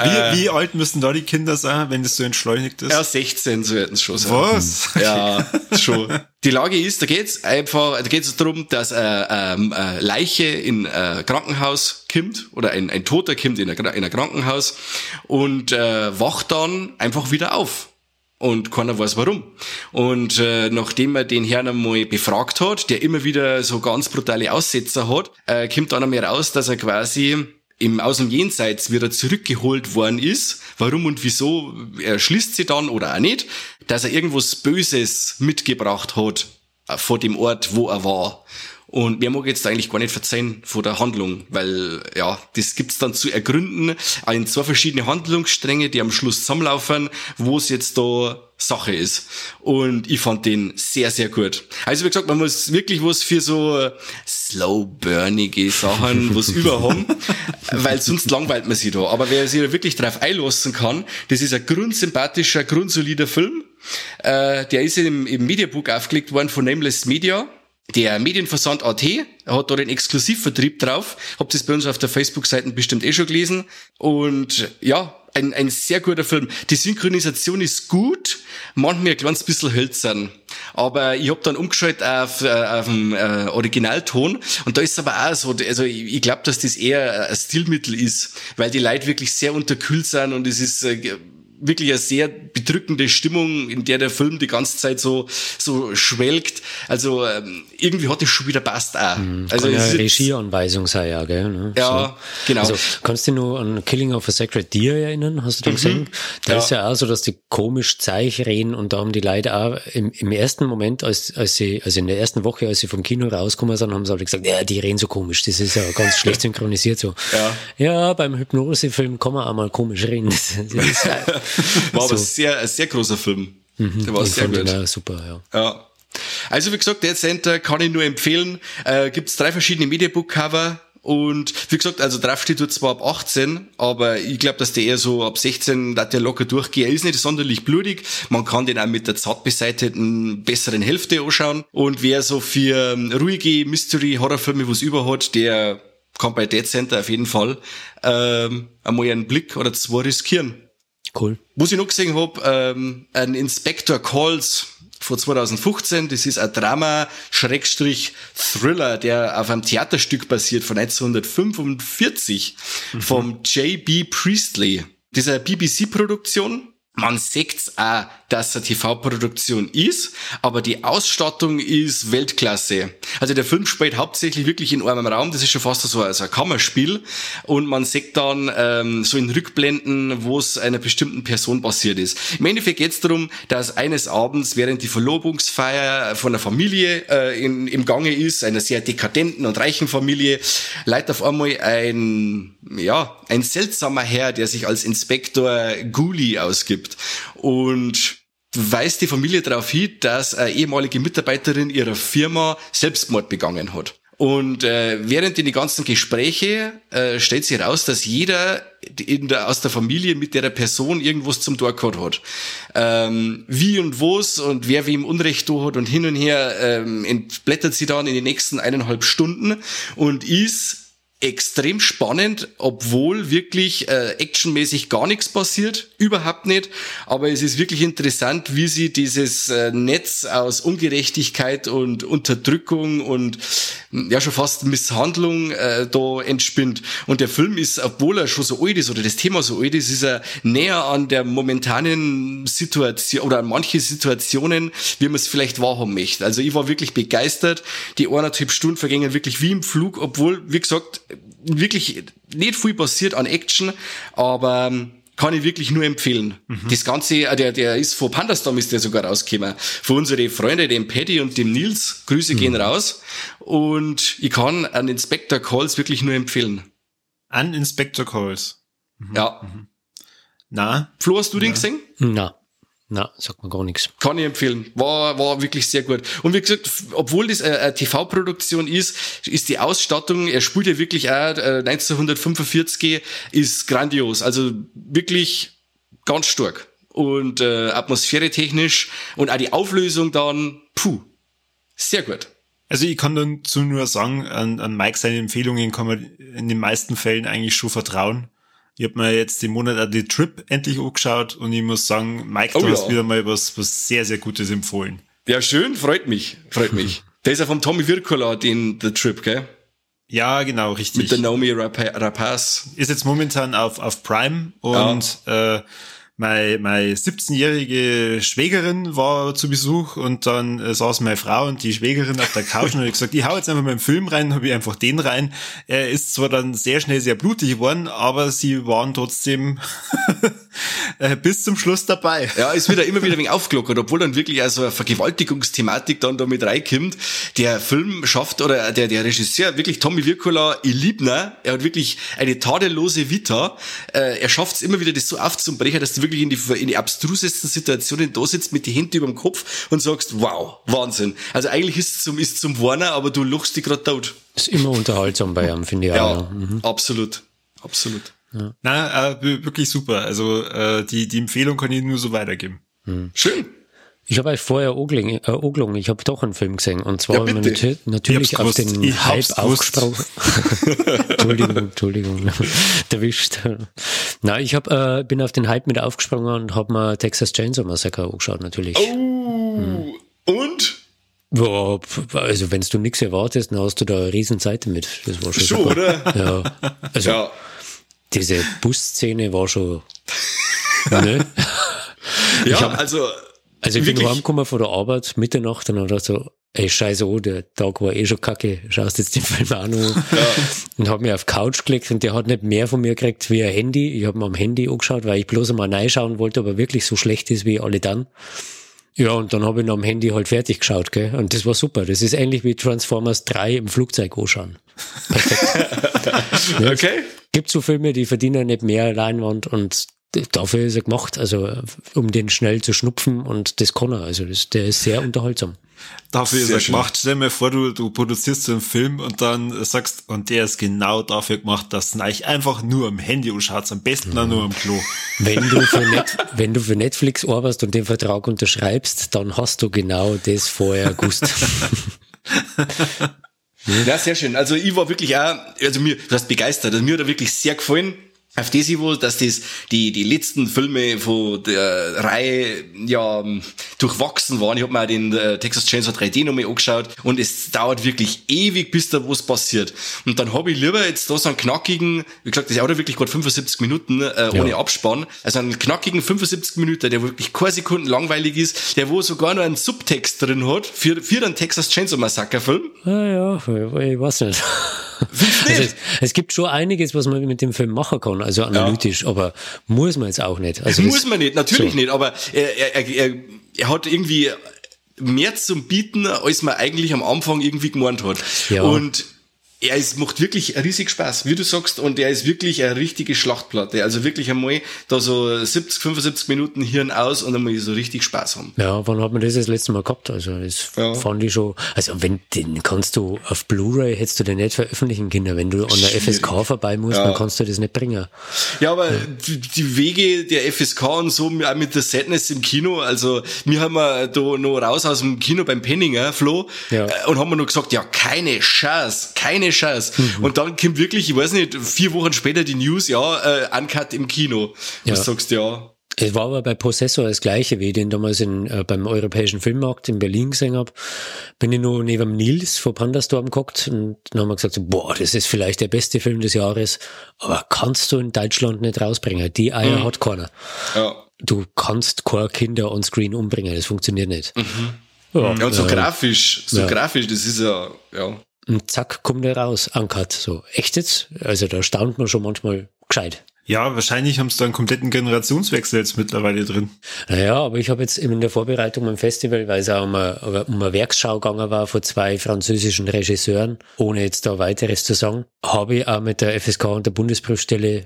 Speaker 2: Wie, wie alt müssen da die Kinder sein, wenn das so entschleunigt ist?
Speaker 1: Ja, 16 sollten es schon sein.
Speaker 2: Was?
Speaker 1: Ja, schon. Die Lage ist, da geht's einfach, da geht's darum, dass eine ähm, eine Leiche in ein Krankenhaus kommt oder ein, ein Toter kommt in ein, in ein Krankenhaus und äh, wacht dann einfach wieder auf. Und keiner weiß warum. Und äh, nachdem er den Herrn einmal befragt hat, der immer wieder so ganz brutale Aussetzer hat, äh, kommt dann einmal raus, dass er quasi im aus dem Jenseits wieder zurückgeholt worden ist. Warum und wieso er schließt sie dann oder auch nicht, dass er irgendwas Böses mitgebracht hat äh, vor dem Ort, wo er war. Und mir mag jetzt eigentlich gar nicht verzeihen von der Handlung, weil ja, das gibt's dann zu ergründen in zwei verschiedene Handlungsstränge, die am Schluss zusammenlaufen, wo es jetzt da Sache ist. Und ich fand den sehr, sehr gut. Also wie gesagt, man muss wirklich was für so äh, slow-burnige Sachen was überhaben, weil sonst langweilt man sich da. Aber wer sich da wirklich drauf einlassen kann, das ist ein grundsympathischer, grundsolider Film. Äh, der ist im, im Mediabook aufgelegt worden von Nameless Media. Der Medienversand AT hat da den Exklusivvertrieb drauf. Hab das bei uns auf der Facebook-Seite bestimmt eh schon gelesen. Und ja, ein, ein sehr guter Film. Die Synchronisation ist gut, manchmal ein kleines bisschen hölzern. Aber ich hab dann umgeschaltet auf, äh, auf den äh, Originalton und da ist aber auch so, also ich, ich glaube, dass das eher ein Stilmittel ist, weil die Leute wirklich sehr unterkühlt sind und es ist äh, wirklich eine sehr bedrückende Stimmung, in der der Film die ganze Zeit so so schwelgt. Also ähm, irgendwie hat es schon wieder passt auch. Also
Speaker 3: Kann ja Regieanweisung sein, ja, gell? Ne?
Speaker 1: Ja, genau.
Speaker 3: Also, kannst du dich nur an Killing of a Sacred Deer erinnern? Hast du den gesehen? Da
Speaker 1: Ja.
Speaker 3: ist ja auch so, dass die komisch Zeich reden und da haben die Leute auch im, im ersten Moment, als, als sie, also in der ersten Woche, als sie vom Kino rausgekommen sind, haben sie alle gesagt, ja, die reden so komisch, das ist ja ganz schlecht synchronisiert so.
Speaker 1: Ja.
Speaker 3: Ja, beim Hypnosefilm kann man auch mal komisch reden. Das ist,
Speaker 1: war aber
Speaker 3: so.
Speaker 1: sehr ein sehr großer Film. Der war sehr gut.
Speaker 3: den super, ja.
Speaker 1: Ja. Also wie gesagt, Dead Center kann ich nur empfehlen. Äh, gibt's drei verschiedene Mediabook-Cover und wie gesagt, also drauf steht dort zwar ab 18, aber ich glaube, dass der eher so ab 16 da der locker durchgeht. Er ist nicht sonderlich blutig. Man kann den auch mit der zart beseiteten besseren Hälfte anschauen. Und wer so für ähm, ruhige Mystery-Horrorfilme was über hat, der kann bei Dead Center auf jeden Fall ähm, einmal einen Blick oder zwei riskieren.
Speaker 3: Cool.
Speaker 1: Was ich noch gesehen hab, ähm, ein Inspector Calls von 2015. Das ist ein Drama, Schrägstrich, Thriller, der auf einem Theaterstück basiert von 1945 mhm. vom J.B. Priestley. Das ist eine BBC-Produktion. Man sieht's auch, dass eine TV-Produktion ist, aber die Ausstattung ist Weltklasse. Also der Film spielt hauptsächlich wirklich in einem Raum, das ist schon fast so, ein Kammerspiel und man sieht dann ähm, so in Rückblenden, wo es einer bestimmten Person passiert ist. Im Endeffekt geht's darum, dass eines Abends, während die Verlobungsfeier von einer Familie äh, in, im Gange ist, einer sehr dekadenten und reichen Familie, leitet auf einmal ein, ja, ein seltsamer Herr, der sich als Inspektor Guli ausgibt und weist die Familie darauf hin, dass eine ehemalige Mitarbeiterin ihrer Firma Selbstmord begangen hat. Und äh, während in die ganzen Gespräche äh, stellt sich heraus, dass jeder in der, aus der Familie mit der Person irgendwas zum Tor gehabt hat. Ähm, wie und wo's und wer wem Unrecht da hat und hin und her ähm, entblättert sie dann in die nächsten eineinhalb Stunden und ist extrem spannend, obwohl wirklich äh, actionmäßig gar nichts passiert, überhaupt nicht. Aber es ist wirklich interessant, wie sie dieses äh, Netz aus Ungerechtigkeit und Unterdrückung und ja schon fast Misshandlung äh, da entspinnt. Und der Film ist, obwohl er schon so alt ist oder das Thema so alt ist, ist er näher an der momentanen Situation oder an manche Situationen, wie man es vielleicht wahrhaben möchte. Also ich war wirklich begeistert. Die eineinhalb Stunden vergingen wirklich wie im Flug, obwohl, wie gesagt, wirklich nicht viel passiert an Action, aber ähm, kann ich wirklich nur empfehlen. Mhm. Das Ganze, äh, der, der ist von Pandastorm ist der sogar rausgekommen. Für unsere Freunde, dem Paddy und dem Nils, Grüße mhm. gehen raus. Und ich kann an Inspector Calls wirklich nur empfehlen.
Speaker 2: An Inspector Calls.
Speaker 1: Mhm. Ja. Mhm.
Speaker 2: Na?
Speaker 1: Flo, hast du den gesehen?
Speaker 3: Na. Na, sagt man gar nichts.
Speaker 1: Kann ich empfehlen. War, war wirklich sehr gut. Und wie gesagt, obwohl das eine, TV-Produktion ist, ist die Ausstattung, er spielt ja wirklich auch äh, 1945, ist grandios. Also wirklich ganz stark. Und äh, atmosphäre technisch und auch die Auflösung dann, puh, sehr gut.
Speaker 2: Also ich kann dazu nur sagen, an, an Mike seine Empfehlungen kann man in den meisten Fällen eigentlich schon vertrauen. Ich habe mir jetzt den Monat auch die Trip endlich angeschaut und ich muss sagen, Mike, du oh, hast ja. wieder mal was, was sehr, sehr Gutes empfohlen.
Speaker 1: Ja, schön, freut mich, freut mich. Der ist ja vom Tommy Wirkola, den The Trip, gell?
Speaker 2: Ja, genau, richtig.
Speaker 1: Mit der Naomi Rapaz.
Speaker 2: Ist jetzt momentan auf, auf Prime und ja. äh, meine, meine 17-jährige Schwägerin war zu Besuch und dann äh, saß meine Frau und die Schwägerin auf der Couch und hat gesagt, ich hau jetzt einfach mal einen Film rein, habe ich einfach den rein. Er ist zwar dann sehr schnell sehr blutig geworden, aber sie waren trotzdem äh, bis zum Schluss dabei.
Speaker 1: Ja, ist wieder immer wieder ein wenig aufgelockert, obwohl dann wirklich also eine Vergewaltigungsthematik dann da mit reinkommt. Der Film schafft, oder der, der Regisseur, wirklich Tommy Wirkola, ich lieb ne? er hat wirklich eine tadellose Vita. Äh, er schafft es immer wieder, das so aufzubrechen, dass du wirklich in die, in die abstrusesten Situationen da sitzt mit die Hände über dem Kopf und sagst, wow, Wahnsinn. Also eigentlich ist es zum, ist zum Warner, aber du luchst dich gerade tot.
Speaker 3: Ist immer unterhaltsam bei ihm, finde ich
Speaker 1: ja, auch. Ja, mhm. absolut. Absolut.
Speaker 2: Ja. Na, äh, wirklich super. Also äh, die, die Empfehlung kann ich nur so weitergeben.
Speaker 1: Mhm. Schön.
Speaker 3: Ich habe euch vorher Ogling, äh, Oglung, ich habe doch einen Film gesehen und zwar ja, nat natürlich auf den ich Hype aufgesprochen. Entschuldigung, Entschuldigung, erwischt. Na, ich hab, äh, bin auf den Hype mit aufgesprungen und habe mir Texas Chainsaw Massacre angeschaut natürlich.
Speaker 1: Oh, hm. und?
Speaker 3: Ja, also wenn du nichts erwartest, dann hast du da eine riesen Seite mit. Das war schon,
Speaker 1: schon oder?
Speaker 3: Ja, also ja. Diese Busszene war schon. ne?
Speaker 1: Ja, hab, also
Speaker 3: also ich Wirklich? bin heimgekommen von der Arbeit, Mitternacht, und dann dachte so, ey, scheiße, oh, der Tag war eh schon kacke, schaust jetzt den Film noch ja. Und hab mich auf Couch gelegt und der hat nicht mehr von mir gekriegt wie ein Handy. Ich habe mir am Handy angeschaut, weil ich bloß einmal reinschauen wollte, ob er wirklich so schlecht ist wie alle dann. Ja, und dann habe ich noch am Handy halt fertig geschaut, gell? Und das war super. Das ist ähnlich wie Transformers 3 im Flugzeug anschauen. Perfekt.
Speaker 1: okay.
Speaker 3: Gibt so Filme, die verdienen nicht mehr Leinwand und dafür ist er gemacht, also um den schnell zu schnupfen und das kann er. Also das, der ist sehr unterhaltsam.
Speaker 2: Dafür sehr ist er schön. gemacht. Stell dir vor, du, du produzierst so einen Film und dann sagst, und der ist genau dafür gemacht, dass du eigentlich einfach nur am Handy anschaut, am besten mhm. auch nur am Klo.
Speaker 3: Wenn du für, Net, wenn du für Netflix arbeitest und den Vertrag unterschreibst, dann hast du genau das vorher gewusst.
Speaker 1: Ja, sehr schön. Also ich war wirklich auch, also mir, du hast begeistert. Also mir hat er wirklich sehr gefallen auf das Niveau, dass das die, die letzten Filme von der Reihe ja durchwachsen waren. Ich habe mir auch den äh, Texas Chainsaw 3D nochmal angeschaut und es dauert wirklich ewig, bis da was passiert. Und dann habe ich lieber jetzt da so einen knackigen, wie gesagt, das dauert wirklich gerade 75 Minuten äh, ohne ja. Abspann, also einen knackigen 75 Minuten, der wirklich keine Sekunden langweilig ist, der wo sogar noch einen Subtext drin hat für, für den Texas Chainsaw Massacre Film.
Speaker 3: Ah ja, ich weiß nicht. Also es, es, gibt schon einiges, was man mit dem Film machen kann, also analytisch, ja. aber muss man jetzt auch nicht. Also
Speaker 1: muss man nicht, natürlich so. nicht, aber er, er, er, er hat irgendwie mehr zum Bieten, als man eigentlich am Anfang irgendwie gemeint hat. Ja. Und er ist, macht wirklich riesig Spaß, wie du sagst, und er ist wirklich eine richtige Schlachtplatte. Also wirklich einmal da so 70, 75 Minuten Hirn aus und einmal so richtig Spaß haben.
Speaker 3: Ja, wann hat man das das letzte Mal gehabt? Also das ja. fand ich schon, also wenn, den kannst du auf Blu-ray hättest du den nicht veröffentlichen können. Wenn du an der. FSK vorbei musst, ja. dann kannst du das nicht bringen.
Speaker 1: Ja, aber ja. Die, Wege der FSK und so, auch mit der Sadness im Kino, also wir haben da noch raus aus dem Kino beim Penninger, Flo. Äh, und haben wir noch gesagt, ja, keine Chance, keine Scheiß. Mhm. Und dann kommt wirklich, ich weiß nicht, vier Wochen später die News, ja, äh, Uncut im Kino. Ja. Du sagst, ja.
Speaker 3: Es war aber bei Possessor das gleiche, wie ich den damals in, äh, beim Europäischen Filmmarkt in Berlin gesehen hab. Bin ich nur neben Nils vor Pandastorm geguckt und dann haben wir gesagt, so, boah, das ist vielleicht der beste Film des Jahres, aber kannst du in Deutschland nicht rausbringen. Die Eier mhm. hat keiner. Ja. Du kannst keine Kinder on Screen umbringen, das funktioniert nicht. Mhm.
Speaker 1: Ja, und so äh, grafisch, so ja. grafisch, das ist ja, ja.
Speaker 3: Und zack, kommt er raus, Uncut. So, echt jetzt? Also da staunt man schon manchmal gescheit.
Speaker 2: Ja, wahrscheinlich haben sie da einen kompletten Generationswechsel jetzt mittlerweile drin.
Speaker 3: Naja, aber ich habe jetzt in der Vorbereitung beim Festival, weil es auch um eine, um eine Werksschau gegangen war von zwei französischen Regisseuren, ohne jetzt da weiteres zu sagen, habe ich auch mit der FSK und der Bundesprüfstelle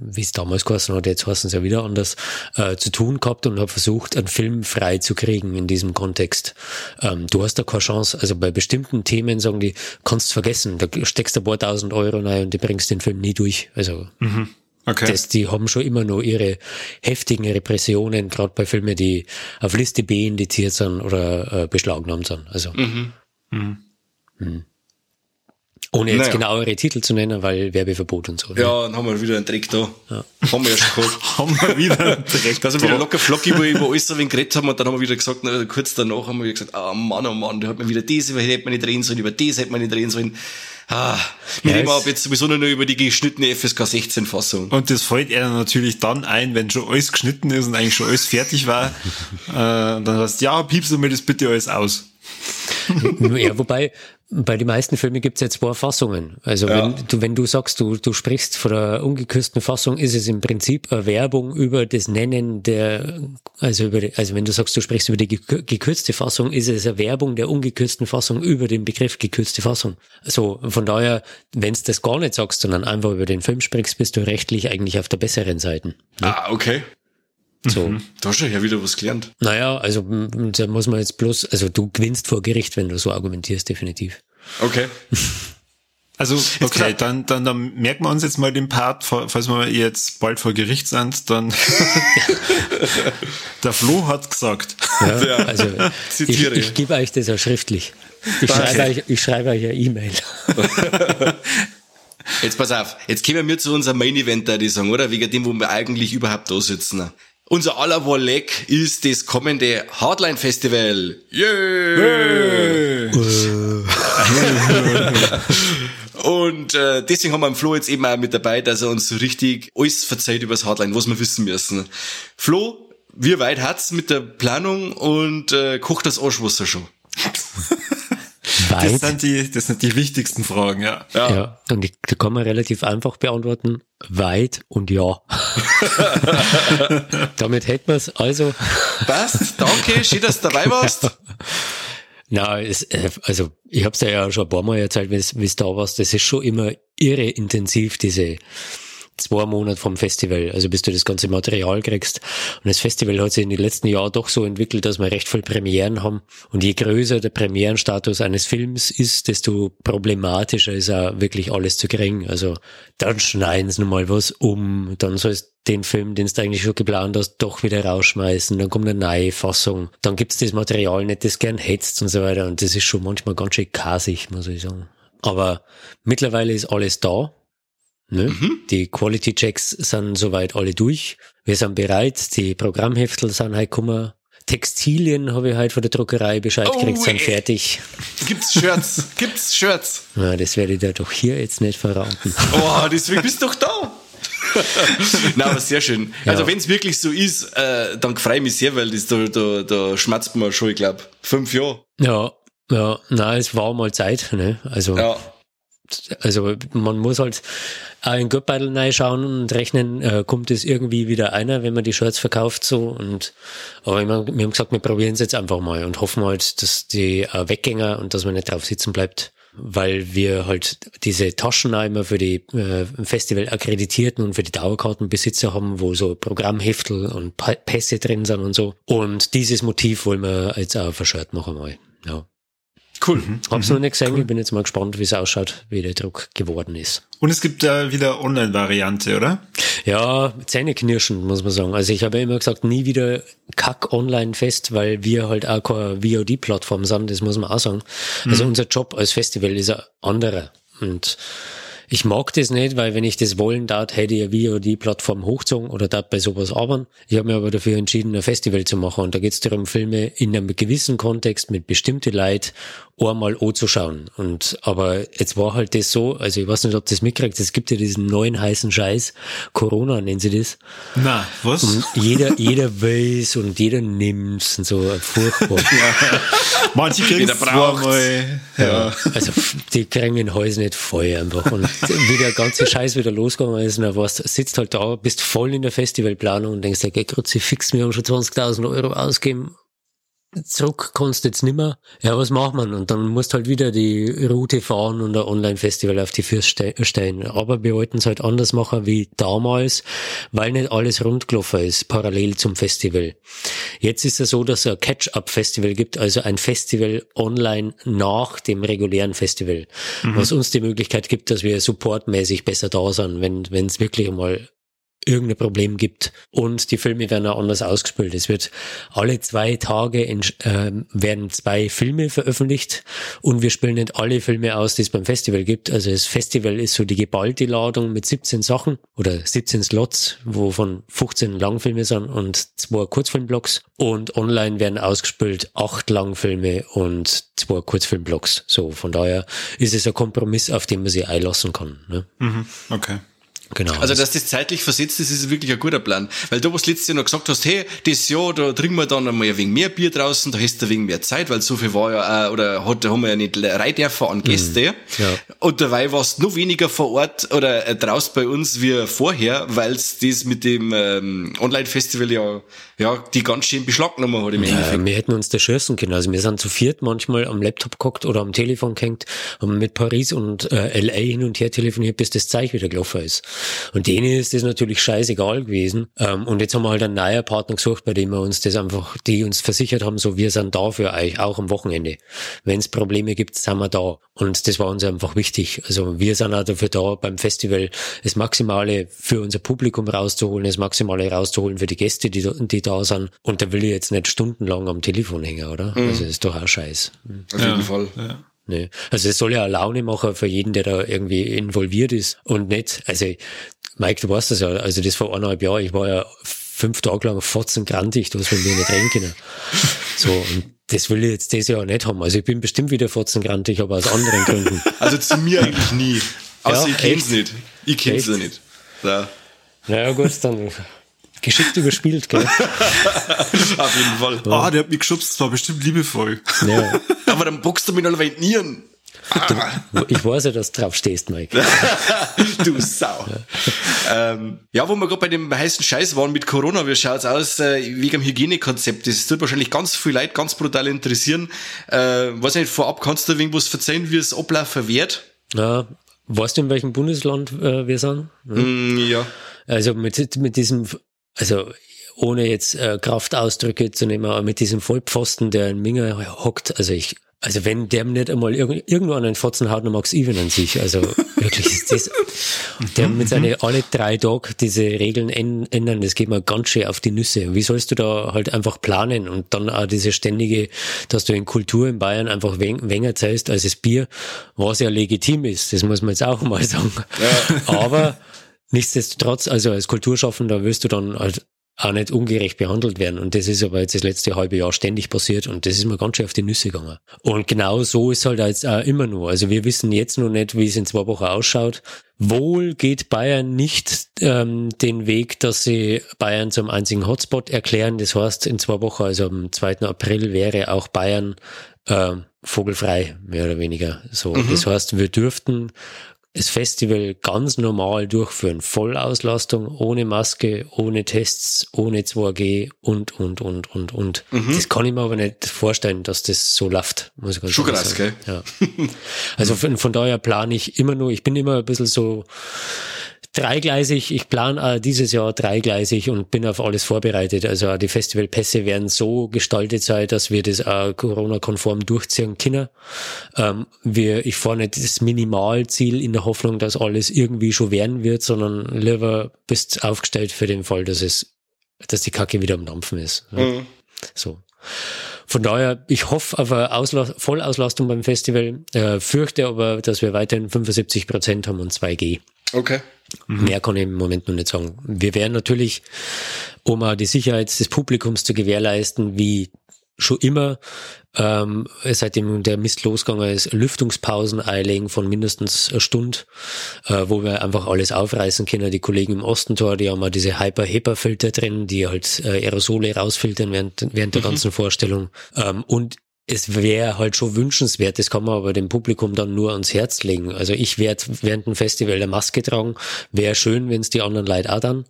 Speaker 3: wie es damals geheißen hat, jetzt heißen es ja wieder anders, äh, zu tun gehabt und habe versucht, einen Film frei zu kriegen in diesem Kontext. Ähm, du hast da keine Chance, also bei bestimmten Themen sagen die, kannst vergessen, da steckst du ein paar tausend Euro rein und du bringst den Film nie durch. Also mhm. Okay. Das, die haben schon immer noch ihre heftigen Repressionen, gerade bei Filmen, die auf Liste B indiziert sind oder äh, beschlagnahmt sind. Also. Mhm. Mhm. Ohne jetzt naja. genauere Titel zu nennen, weil Werbeverbot und so.
Speaker 1: Ne? Ja, dann haben wir wieder einen Dreck da. Ja. Haben wir ja schon gehabt.
Speaker 2: haben wir wieder einen Dreck
Speaker 1: Da sind wir wieder locker flockig, wo, wo alles so wenig geredet haben und dann haben wir wieder gesagt, na, kurz danach haben wir wieder gesagt, ah oh Mann, oh Mann, da hat man wieder das, hätte man nicht drehen sollen, über das hätte man nicht drehen sollen. Ah, wir ja, reden ab jetzt sowieso nur über die geschnittene FSK 16 Fassung.
Speaker 2: Und das fällt er natürlich dann ein, wenn schon alles geschnitten ist und eigentlich schon alles fertig war. äh, dann heißt, ja, piepst du mir das bitte alles aus.
Speaker 3: ja, wobei, bei den meisten Filmen gibt es ja zwei Fassungen. Also ja. wenn du wenn du sagst, du du sprichst von der ungekürzten Fassung, ist es im Prinzip eine Werbung über das Nennen der also über die, also wenn du sagst, du sprichst über die gekürzte Fassung, ist es eine Werbung der ungekürzten Fassung über den Begriff gekürzte Fassung. So von daher, wenn du das gar nicht sagst, sondern einfach über den Film sprichst, bist du rechtlich eigentlich auf der besseren Seite. Ne?
Speaker 1: Ah, okay. So. Mhm. Da hast du ja wieder was gelernt.
Speaker 3: Naja, also da muss man jetzt bloß, also du gewinnst vor Gericht, wenn du so argumentierst, definitiv.
Speaker 1: Okay.
Speaker 2: Also, okay, dann, dann, dann merken wir uns jetzt mal den Part, falls wir jetzt bald vor Gericht sind, dann der Flo hat gesagt.
Speaker 3: Ja, also ich, ich gebe euch das ja schriftlich. Ich schreibe euch, ich schreibe euch eine E-Mail.
Speaker 1: Jetzt pass auf, jetzt kommen wir zu unserem Main Event, da die sagen, oder? Wegen dem, wo wir eigentlich überhaupt da sitzen. Unser aller Wolleck ist das kommende Hardline Festival. Yeah! Und äh, deswegen haben wir Flo jetzt eben auch mit dabei, dass er uns so richtig alles verzeiht über das Hardline, was wir wissen müssen. Flo, wie weit hat's mit der Planung und äh, kocht das Arschwasser schon?
Speaker 2: Weit. Das sind die, das sind die wichtigsten Fragen, ja.
Speaker 3: Ja, ja und die, die kann man relativ einfach beantworten. Weit und ja. Damit hätten wir es also.
Speaker 1: Passt, danke, schön, dass du dabei warst.
Speaker 3: Na, es, äh, also ich habe es ja schon ein paar Mal erzählt, wie es da warst. Das ist schon immer irre intensiv, diese zwei Monate vom Festival, also bis du das ganze Material kriegst. Und das Festival hat sich in den letzten Jahren doch so entwickelt, dass wir recht viel Premieren haben. Und je größer der Premierenstatus eines Films ist, desto problematischer ist auch wirklich alles zu kriegen. Also dann schneiden sie nochmal was um, dann sollst den Film, den du eigentlich schon geplant hast, doch wieder rausschmeißen, dann kommt eine neue Fassung, dann gibt's das Material nicht, das gern hetzt und so weiter. Und das ist schon manchmal ganz schön kasig, muss ich sagen. Aber mittlerweile ist alles da. Ne? Mhm. Die Quality Checks sind soweit alle durch. Wir sind bereit. Die Programmheftel sind halt gekommen. Textilien habe ich halt von der Druckerei Bescheid oh, gekriegt, sind fertig.
Speaker 1: Gibt's Shirts? Gibt's Shirts?
Speaker 3: Ja, das werde ich dir doch hier jetzt nicht verraten.
Speaker 1: Oh, deswegen bist du doch da. Na, aber sehr schön. Ja. Also wenn es wirklich so ist, äh, dann freue ich mich sehr, weil das, da, da, da schmatzt man schon, ich glaube, fünf Jahre.
Speaker 3: Ja, ja, na, es war mal Zeit, ne? Also, ja. Also man muss halt auch in Göttbeitel reinschauen und rechnen, äh, kommt es irgendwie wieder einer, wenn man die Shirts verkauft so und aber wir haben gesagt, wir probieren es jetzt einfach mal und hoffen halt, dass die äh, Weggänger und dass man nicht drauf sitzen bleibt, weil wir halt diese Taschen auch immer für die äh, Festival akkreditierten und für die Dauerkartenbesitzer haben, wo so Programmheftel und Pässe drin sind und so. Und dieses Motiv wollen wir jetzt auch verschört machen mal. Ja.
Speaker 1: Cool. Mhm.
Speaker 3: Hab's mhm. noch nicht gesehen. Cool. Ich bin jetzt mal gespannt, wie es ausschaut, wie der Druck geworden ist.
Speaker 2: Und es gibt da wieder Online-Variante, oder?
Speaker 3: Ja, Zähneknirschen, muss man sagen. Also ich habe ja immer gesagt, nie wieder Kack online fest, weil wir halt auch keine VOD-Plattform sind, das muss man auch sagen. Mhm. Also unser Job als Festival ist ein anderer. Und ich mag das nicht, weil wenn ich das wollen darf, hätte ich ja die Plattform hochgezogen oder darf bei sowas arbeiten. Ich habe mir aber dafür entschieden, ein Festival zu machen und da geht es darum, Filme in einem gewissen Kontext mit bestimmten Leid einmal anzuschauen. Und aber jetzt war halt das so, also ich weiß nicht, ob das mitkriegt, es gibt ja diesen neuen heißen Scheiß, Corona nennen sie das.
Speaker 2: Na, was?
Speaker 3: Und jeder, jeder weiß und jeder nimmt's und so furchtbar. ja.
Speaker 2: Manche kriegen es zweimal.
Speaker 3: Ja. ja. Also die kriegen den Hals nicht voll einfach. Und wie der ganze Scheiß wieder losgegangen ist, und was sitzt halt da, bist voll in der Festivalplanung und denkst, okay, Kruzifix, wir haben schon 20.000 Euro ausgegeben zurück kannst du jetzt nimmer. Ja, was macht man? Und dann musst halt wieder die Route fahren und ein Online-Festival auf die Füße stellen. Aber wir wollten es halt anders machen wie damals, weil nicht alles rundgelaufen ist, parallel zum Festival. Jetzt ist es so, dass es ein Catch-up-Festival gibt, also ein Festival online nach dem regulären Festival. Mhm. Was uns die Möglichkeit gibt, dass wir supportmäßig besser da sind, wenn es wirklich mal irgendein Problem gibt. Und die Filme werden auch anders ausgespielt. Es wird alle zwei Tage in, äh, werden zwei Filme veröffentlicht und wir spielen nicht alle Filme aus, die es beim Festival gibt. Also das Festival ist so die geballte Ladung mit 17 Sachen oder 17 Slots, wovon 15 Langfilme sind und zwei Kurzfilmblocks. Und online werden ausgespielt acht Langfilme und zwei Kurzfilmblocks. So, von daher ist es ein Kompromiss, auf den man sich einlassen kann. Ne?
Speaker 2: Mhm, okay.
Speaker 1: Genau. Also, dass das zeitlich versetzt ist, ist wirklich ein guter Plan. Weil du was letztes Jahr noch gesagt hast, hey, das Jahr, da trinken wir dann einmal ein wenig mehr Bier draußen, da hast du ein wenig mehr Zeit, weil so viel war ja, auch, oder hat, da haben wir ja nicht rein dürfen an Gäste. Mhm. Ja. Und dabei warst du noch weniger vor Ort oder äh, draußen bei uns wie vorher, weil es das mit dem ähm, Online-Festival ja, ja, die ganz schön beschlaggenommen hat im
Speaker 3: ja, Endeffekt. Wir hätten uns da schießen können. Also wir sind zu viert manchmal am Laptop geguckt oder am Telefon gehängt, haben mit Paris und äh, LA hin und her telefoniert, bis das Zeichen wieder gelaufen ist. Und denen ist das natürlich scheißegal gewesen. Ähm, und jetzt haben wir halt einen neuen Partner gesucht, bei dem wir uns das einfach, die uns versichert haben, so wir sind da für euch, auch am Wochenende. Wenn es Probleme gibt, sind wir da. Und das war uns einfach wichtig. Also wir sind auch dafür da, beim Festival das Maximale für unser Publikum rauszuholen, das Maximale rauszuholen für die Gäste, die, die da sind. Und da will ich jetzt nicht stundenlang am Telefon hängen, oder? Mhm. Also das ist doch auch scheiß.
Speaker 1: Auf jeden ja. Fall. Ja.
Speaker 3: Nee. Also es soll ja eine Laune machen für jeden, der da irgendwie involviert ist und nicht, also Mike, du weißt das ja, also das vor eineinhalb Jahren, ich war ja fünf Tage lang 14 grantig, das will wir nicht reden können. So, und das will ich jetzt dieses Jahr nicht haben. Also ich bin bestimmt wieder 14 grantig, aber aus anderen Gründen.
Speaker 1: Also zu mir eigentlich nie. Außer ja, ich kenn's echt? nicht. Ich kenn's ja nicht. Ja.
Speaker 3: Naja gut, dann geschickt überspielt, gell?
Speaker 1: Auf jeden Fall.
Speaker 2: Ah, oh, der hat mich geschubst, das war bestimmt liebevoll.
Speaker 1: Ja. aber dann bockst du mich noch Nieren.
Speaker 3: Du, ich weiß ja, dass du drauf stehst, Mike.
Speaker 1: du Sau. Ja, ähm, ja wo wir gerade bei dem heißen Scheiß waren mit Corona, wie schaut's aus äh, wegen dem Hygienekonzept? Das wird wahrscheinlich ganz viel Leute ganz brutal interessieren. Äh, weiß nicht, vorab kannst du irgendwas verzeihen, wie es ablaufen wird?
Speaker 3: Ja, weißt du, in welchem Bundesland äh, wir sind?
Speaker 1: Ja. Mm, ja.
Speaker 3: Also mit, mit diesem, also ohne jetzt äh, Kraftausdrücke zu nehmen, aber mit diesem Vollpfosten, der in Minge hockt, also ich Also wenn der nicht einmal irg irgendwo an den Fotzen haut, dann mag's Even an sich. Also wirklich ist das, der mit seinen alle drei Tage diese Regeln ändern, das geht mir ganz schön auf die Nüsse. Wie sollst du da halt einfach planen und dann auch diese ständige, dass du in Kultur in Bayern einfach weniger zahlst als das Bier, was ja legitim ist, das muss man jetzt auch mal sagen. Ja. Aber nichtsdestotrotz, also als Kulturschaffender wirst du dann halt auch nicht ungerecht behandelt werden. Und das ist aber jetzt das letzte halbe Jahr ständig passiert und das ist mir ganz schön auf die Nüsse gegangen. Und genau so ist halt jetzt auch immer nur. Also wir wissen jetzt noch nicht, wie es in zwei Wochen ausschaut. Wohl geht Bayern nicht ähm, den Weg, dass sie Bayern zum einzigen Hotspot erklären. Das heißt, in zwei Wochen, also am 2. April, wäre auch Bayern äh, vogelfrei, mehr oder weniger. So, mhm. das heißt, wir dürften das Festival ganz normal durchführen. Vollauslastung, ohne Maske, ohne Tests, ohne 2G und, und, und, und, und. Mhm. Das kann ich mir aber nicht vorstellen, dass das so läuft, muss ich ganz
Speaker 1: Schon krass, gell?
Speaker 3: Ja. Also von, von daher plane ich immer nur, ich bin immer ein bisschen so, dreigleisig. Ich plane äh, dieses Jahr dreigleisig und bin auf alles vorbereitet. Also die Festivalpässe werden so gestaltet sein, dass wir das äh, Corona-konform durchziehen können. Ähm, wir, ich fahre nicht das Minimalziel in der Hoffnung, dass alles irgendwie schon werden wird, sondern lieber bist aufgestellt für den Fall, dass es, dass die Kacke wieder am Dampfen ist. Ja. Mhm. So. Von daher, ich hoffe auf eine Ausla Vollauslastung beim Festival, äh, fürchte aber, dass wir weiterhin 75 Prozent haben und 2G.
Speaker 1: Okay.
Speaker 3: Mhm. Mehr kann ich im Moment noch nicht sagen. Wir werden natürlich, um auch die Sicherheit des Publikums zu gewährleisten, wie schon immer, ähm, seitdem der Mist losgegangen ist, Lüftungspausen einlegen von mindestens einer Stunde, äh, wo wir einfach alles aufreißen können. Die Kollegen im Ostentor, die haben auch diese Hyper-HEPA-Filter drin, die halt äh, Aerosole rausfiltern während, während der mhm. ganzen Vorstellung. Ähm, und es wäre halt schon wünschenswert, das kann man aber dem Publikum dann nur ans Herz legen. Also ich werde während dem Festival eine Maske tragen. Wäre schön, wenn es die anderen Leute auch dann.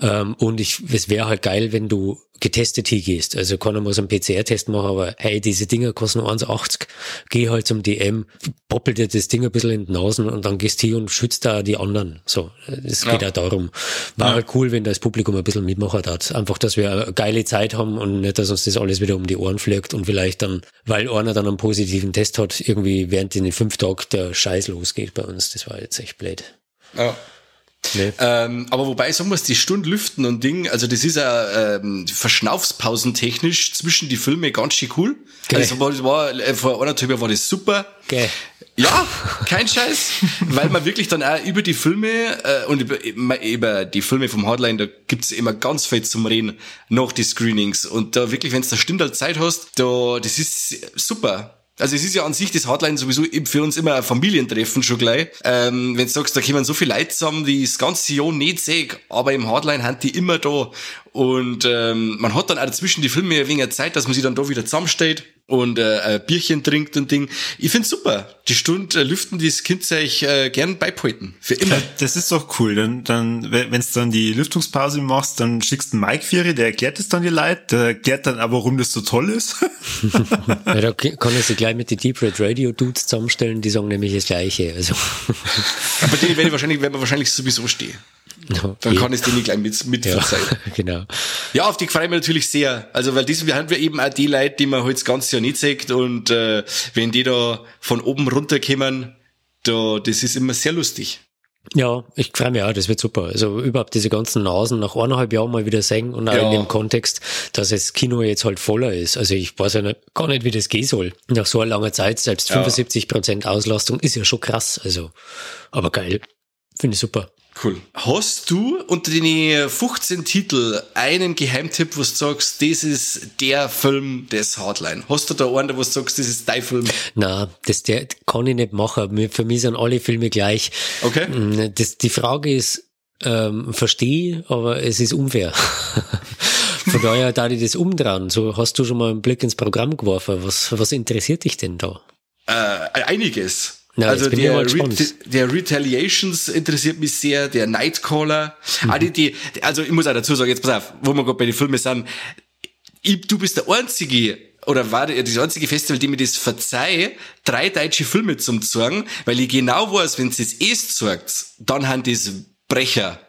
Speaker 3: Ja. Ähm, und ich, es wäre halt geil, wenn du getestet hingehst. Also keiner muss einen PCR-Test machen, aber hey, diese Dinger kosten 1,80. Geh halt zum DM, poppelt dir das Ding ein bisschen in die Nasen und dann gehst hier und schützt da die anderen. So, es geht ja. auch darum. War ja. halt cool, wenn das Publikum ein bisschen mitmachen hat. Einfach, dass wir eine geile Zeit haben und nicht, dass uns das alles wieder um die Ohren fliegt und vielleicht dann, weil einer dann einen positiven Test hat, irgendwie während den fünf Tagen der Scheiß losgeht bei uns. Das war jetzt echt blöd.
Speaker 1: Ja. Nee. Ähm, aber wobei sagen muss, die Stunde lüften und Ding, also das ist ja ähm, verschnaufspausentechnisch zwischen die Filme ganz schön cool. Okay. Also war, war, äh, vor anderthalb Jahren war das super.
Speaker 3: Okay.
Speaker 1: Ja, kein Scheiß, weil man wirklich dann auch über die Filme äh, und über, über die Filme vom Hardline, da gibt's immer ganz viel zum Reden nach die Screenings und da wirklich, wenn du da Stunde Zeit hast, da das ist super. Also es ist ja an sich das Hardline sowieso für uns immer ein Familientreffen schon gleich. Ähm, wenn du sagst, da kommen so viele Leute zusammen, die das ganze Jahr nicht sehen, aber im Hardline sind die immer da. Und ähm, man hat dann auch dazwischen die Filme ein wenig Zeit, dass man sich dann da wieder zusammensteht und äh, ein Bierchen trinkt und Ding. Ich find's super. Die Stunde äh, lüften das Kind sich äh, gern beibehalten. Für immer.
Speaker 2: Das ist doch cool. Dann, dann wenn du dann die Lüftungspause machst, dann schickst du einen Mike Fury, der erklärt es dann dir leid. Der erklärt dann aber, warum das so toll ist.
Speaker 3: ja, da kann ich sie gleich mit den Deep Red Radio Dudes zusammenstellen, die sagen nämlich das Gleiche. Also.
Speaker 1: aber die werde ich wahrscheinlich, werden wir wahrscheinlich sowieso stehen. Okay. Dann kann ich den nicht gleich mit, mit
Speaker 3: ja, genau.
Speaker 1: Ja, auf die freue ich mich natürlich sehr. Also, weil wir haben wir eben auch die Leute, die man halt das ganze Jahr nicht sieht und äh, wenn die da von oben runterkommen, da, das ist immer sehr lustig.
Speaker 3: Ja, ich freue mich auch, das wird super. Also überhaupt diese ganzen Nasen nach eineinhalb Jahren mal wieder sehen und auch ja. in dem Kontext, dass das Kino jetzt halt voller ist. Also ich weiß ja nicht, gar nicht, wie das gehen soll. Nach so einer langen Zeit, selbst 75 Prozent Auslastung ist ja schon krass. Also, aber geil. Finde ich super.
Speaker 1: Cool. Hast du unter den 15 Titel einen Geheimtipp, wo du sagst, das ist der Film des Hardline? Hast du da einen, wo du sagst, das ist dein Film?
Speaker 3: Na, das der kann ich nicht machen. Für mich sind alle Filme gleich.
Speaker 1: Okay.
Speaker 3: Mm, das, die Frage ist, ähm, verstehe, aber es ist unfair. Von daher da ich das umdrehen. So hast du schon mal einen Blick ins Programm geworfen. Was, was interessiert dich denn da?
Speaker 1: Äh, einiges. Ja, also der, Re der Retaliations interessiert mich sehr, der Nightcaller. Mhm. Ah, die, die, also ich muss auch dazu sagen, jetzt pass auf, wo wir gerade bei den Filmen sind, ich, du bist der einzige oder war das einzige Festival, die mir das verzeih, drei deutsche Filme zum zeigen, weil ich genau weiß, wenn es das erst sagt, dann haben das Brecher.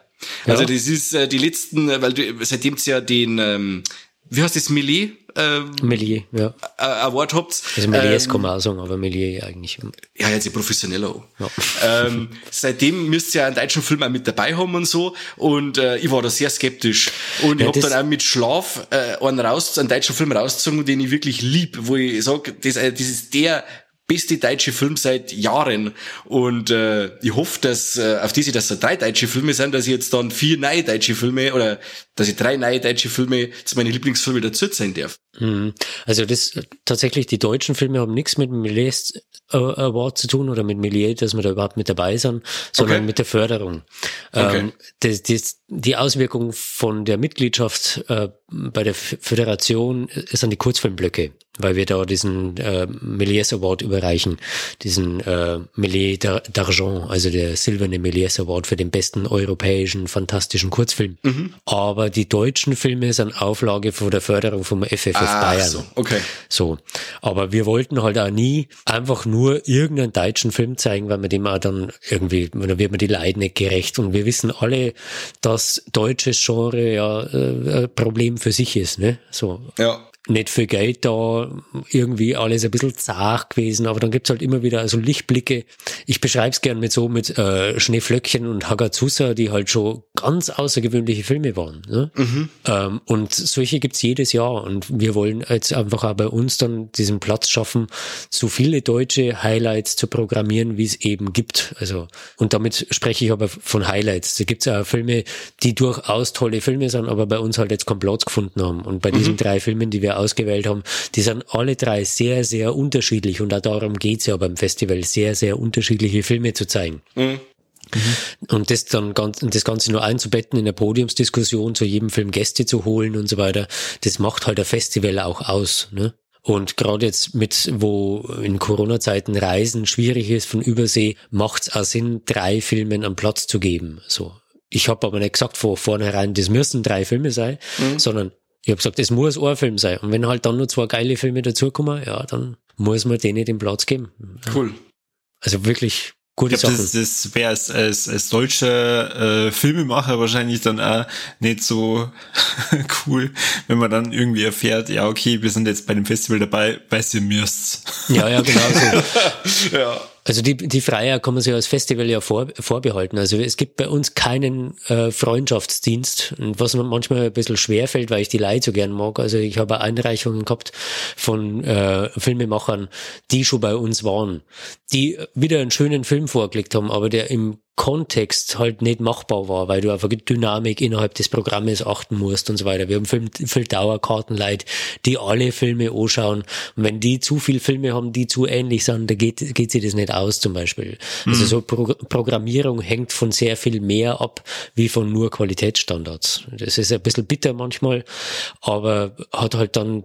Speaker 1: Ja. Also das ist äh, die letzten, weil du, seitdem es ja den, ähm, wie heißt das, Millet ähm,
Speaker 3: Melier, ja.
Speaker 1: äh, Award habt.
Speaker 3: Also Meliers
Speaker 1: ähm,
Speaker 3: kann man auch sagen, aber Melier eigentlich.
Speaker 1: ja, jetzt professioneller auch. Ja. ähm, seitdem müsst ihr ja einen deutschen Film auch mit dabei haben und so. Und äh, ich war da sehr skeptisch. Und
Speaker 3: Ja,
Speaker 1: ich hab
Speaker 3: das-
Speaker 1: dann auch mit Schlaf äh, einen, raus, einen deutschen Film rausgezogen, den ich wirklich lieb, wo ich sage, das, äh, das ist der beste deutsche Film seit Jahren. Und äh, ich hoffe, dass äh, auf diese, dass da drei deutsche Filme sind, dass ich jetzt dann vier neue deutsche Filme oder dass ich drei neue deutsche Filme zu meinen Lieblingsfilmen dazu sein darf.
Speaker 3: Mhm. Also das tatsächlich, die deutschen Filme haben nichts mit dem Meliers äh, Award zu tun oder mit Melier, dass wir da überhaupt mit dabei sind, sondern
Speaker 1: Okay.
Speaker 3: mit der Förderung.
Speaker 1: Okay.
Speaker 3: Ähm, das, das, die Auswirkung von der Mitgliedschaft äh, bei der Föderation ist an die Kurzfilmblöcke, weil wir da diesen äh, Méliès Award überreichen, diesen äh, Méliès d'Ar- d'Argent, also der silberne Méliès Award für den besten europäischen fantastischen Kurzfilm. Aber die deutschen Filme sind Auflage von der Förderung vom FFF Bayern.
Speaker 1: so, okay.
Speaker 3: So. Aber wir wollten halt auch nie einfach nur irgendeinen deutschen Film zeigen, weil man dem auch dann irgendwie, dann wird man die Leiden nicht gerecht. Und wir wissen alle, dass deutsches Genre ja äh, ein Problem für sich ist, ne? So.
Speaker 1: Ja.
Speaker 3: Nicht viel Geld da, irgendwie alles ein bisschen zart gewesen, aber dann gibt's halt immer wieder so Lichtblicke. Ich beschreib's gern mit so mit äh, Schneeflöckchen und Hagazusa, die halt schon ganz außergewöhnliche Filme waren. Ne? Ähm, und solche gibt's jedes Jahr. Und wir wollen jetzt einfach auch bei uns dann diesen Platz schaffen, so viele deutsche Highlights zu programmieren, wie es eben gibt. Also, und damit spreche ich aber von Highlights. Da gibt's auch Filme, die durchaus tolle Filme sind, aber bei uns halt jetzt keinen Platz gefunden haben. Und bei diesen drei Filmen, die wir ausgewählt haben, die sind alle drei sehr, sehr unterschiedlich. Und auch darum geht's ja beim Festival, sehr, sehr unterschiedliche Filme zu zeigen. Und das dann ganz, und das Ganze nur einzubetten in der Podiumsdiskussion, zu jedem Film Gäste zu holen und so weiter, das macht halt ein Festival auch aus, ne? Und gerade jetzt mit, wo in Corona-Zeiten Reisen schwierig ist von Übersee, macht's auch Sinn, drei Filmen einen Platz zu geben. So. Ich habe aber nicht gesagt von vornherein, das müssen drei Filme sein, sondern ich habe gesagt, es muss ein Film sein. Und wenn halt dann nur zwei geile Filme dazukommen, ja, dann muss man denen den Platz geben.
Speaker 1: Cool.
Speaker 3: Also wirklich gute
Speaker 2: Ich glaube,
Speaker 3: Sachen.
Speaker 2: das, das wäre als, als, als deutscher äh, Filmemacher wahrscheinlich dann auch nicht so cool, wenn man dann irgendwie erfährt, ja, okay, wir sind jetzt bei dem Festival dabei, weil ihr müsst.
Speaker 3: Ja, ja, genau so.
Speaker 1: Ja.
Speaker 3: Also die, die Freier kann man sich als Festival ja vor, vorbehalten. Also es gibt bei uns keinen äh, Freundschaftsdienst, und was mir manchmal ein bisschen schwer fällt, weil ich die Leute so gern mag. Also ich habe Einreichungen gehabt von äh, Filmemachern, die schon bei uns waren, die wieder einen schönen Film vorgelegt haben, aber der im Kontext halt nicht machbar war, weil du auf eine Dynamik innerhalb des Programmes achten musst und so weiter. Wir haben viel, viel Dauerkartenleute, die alle Filme anschauen. Und wenn die zu viel Filme haben, die zu ähnlich sind, da geht, geht sich das nicht aus zum Beispiel. Also so Pro Programmierung hängt von sehr viel mehr ab, wie von nur Qualitätsstandards. Das ist ein bisschen bitter manchmal, aber hat halt dann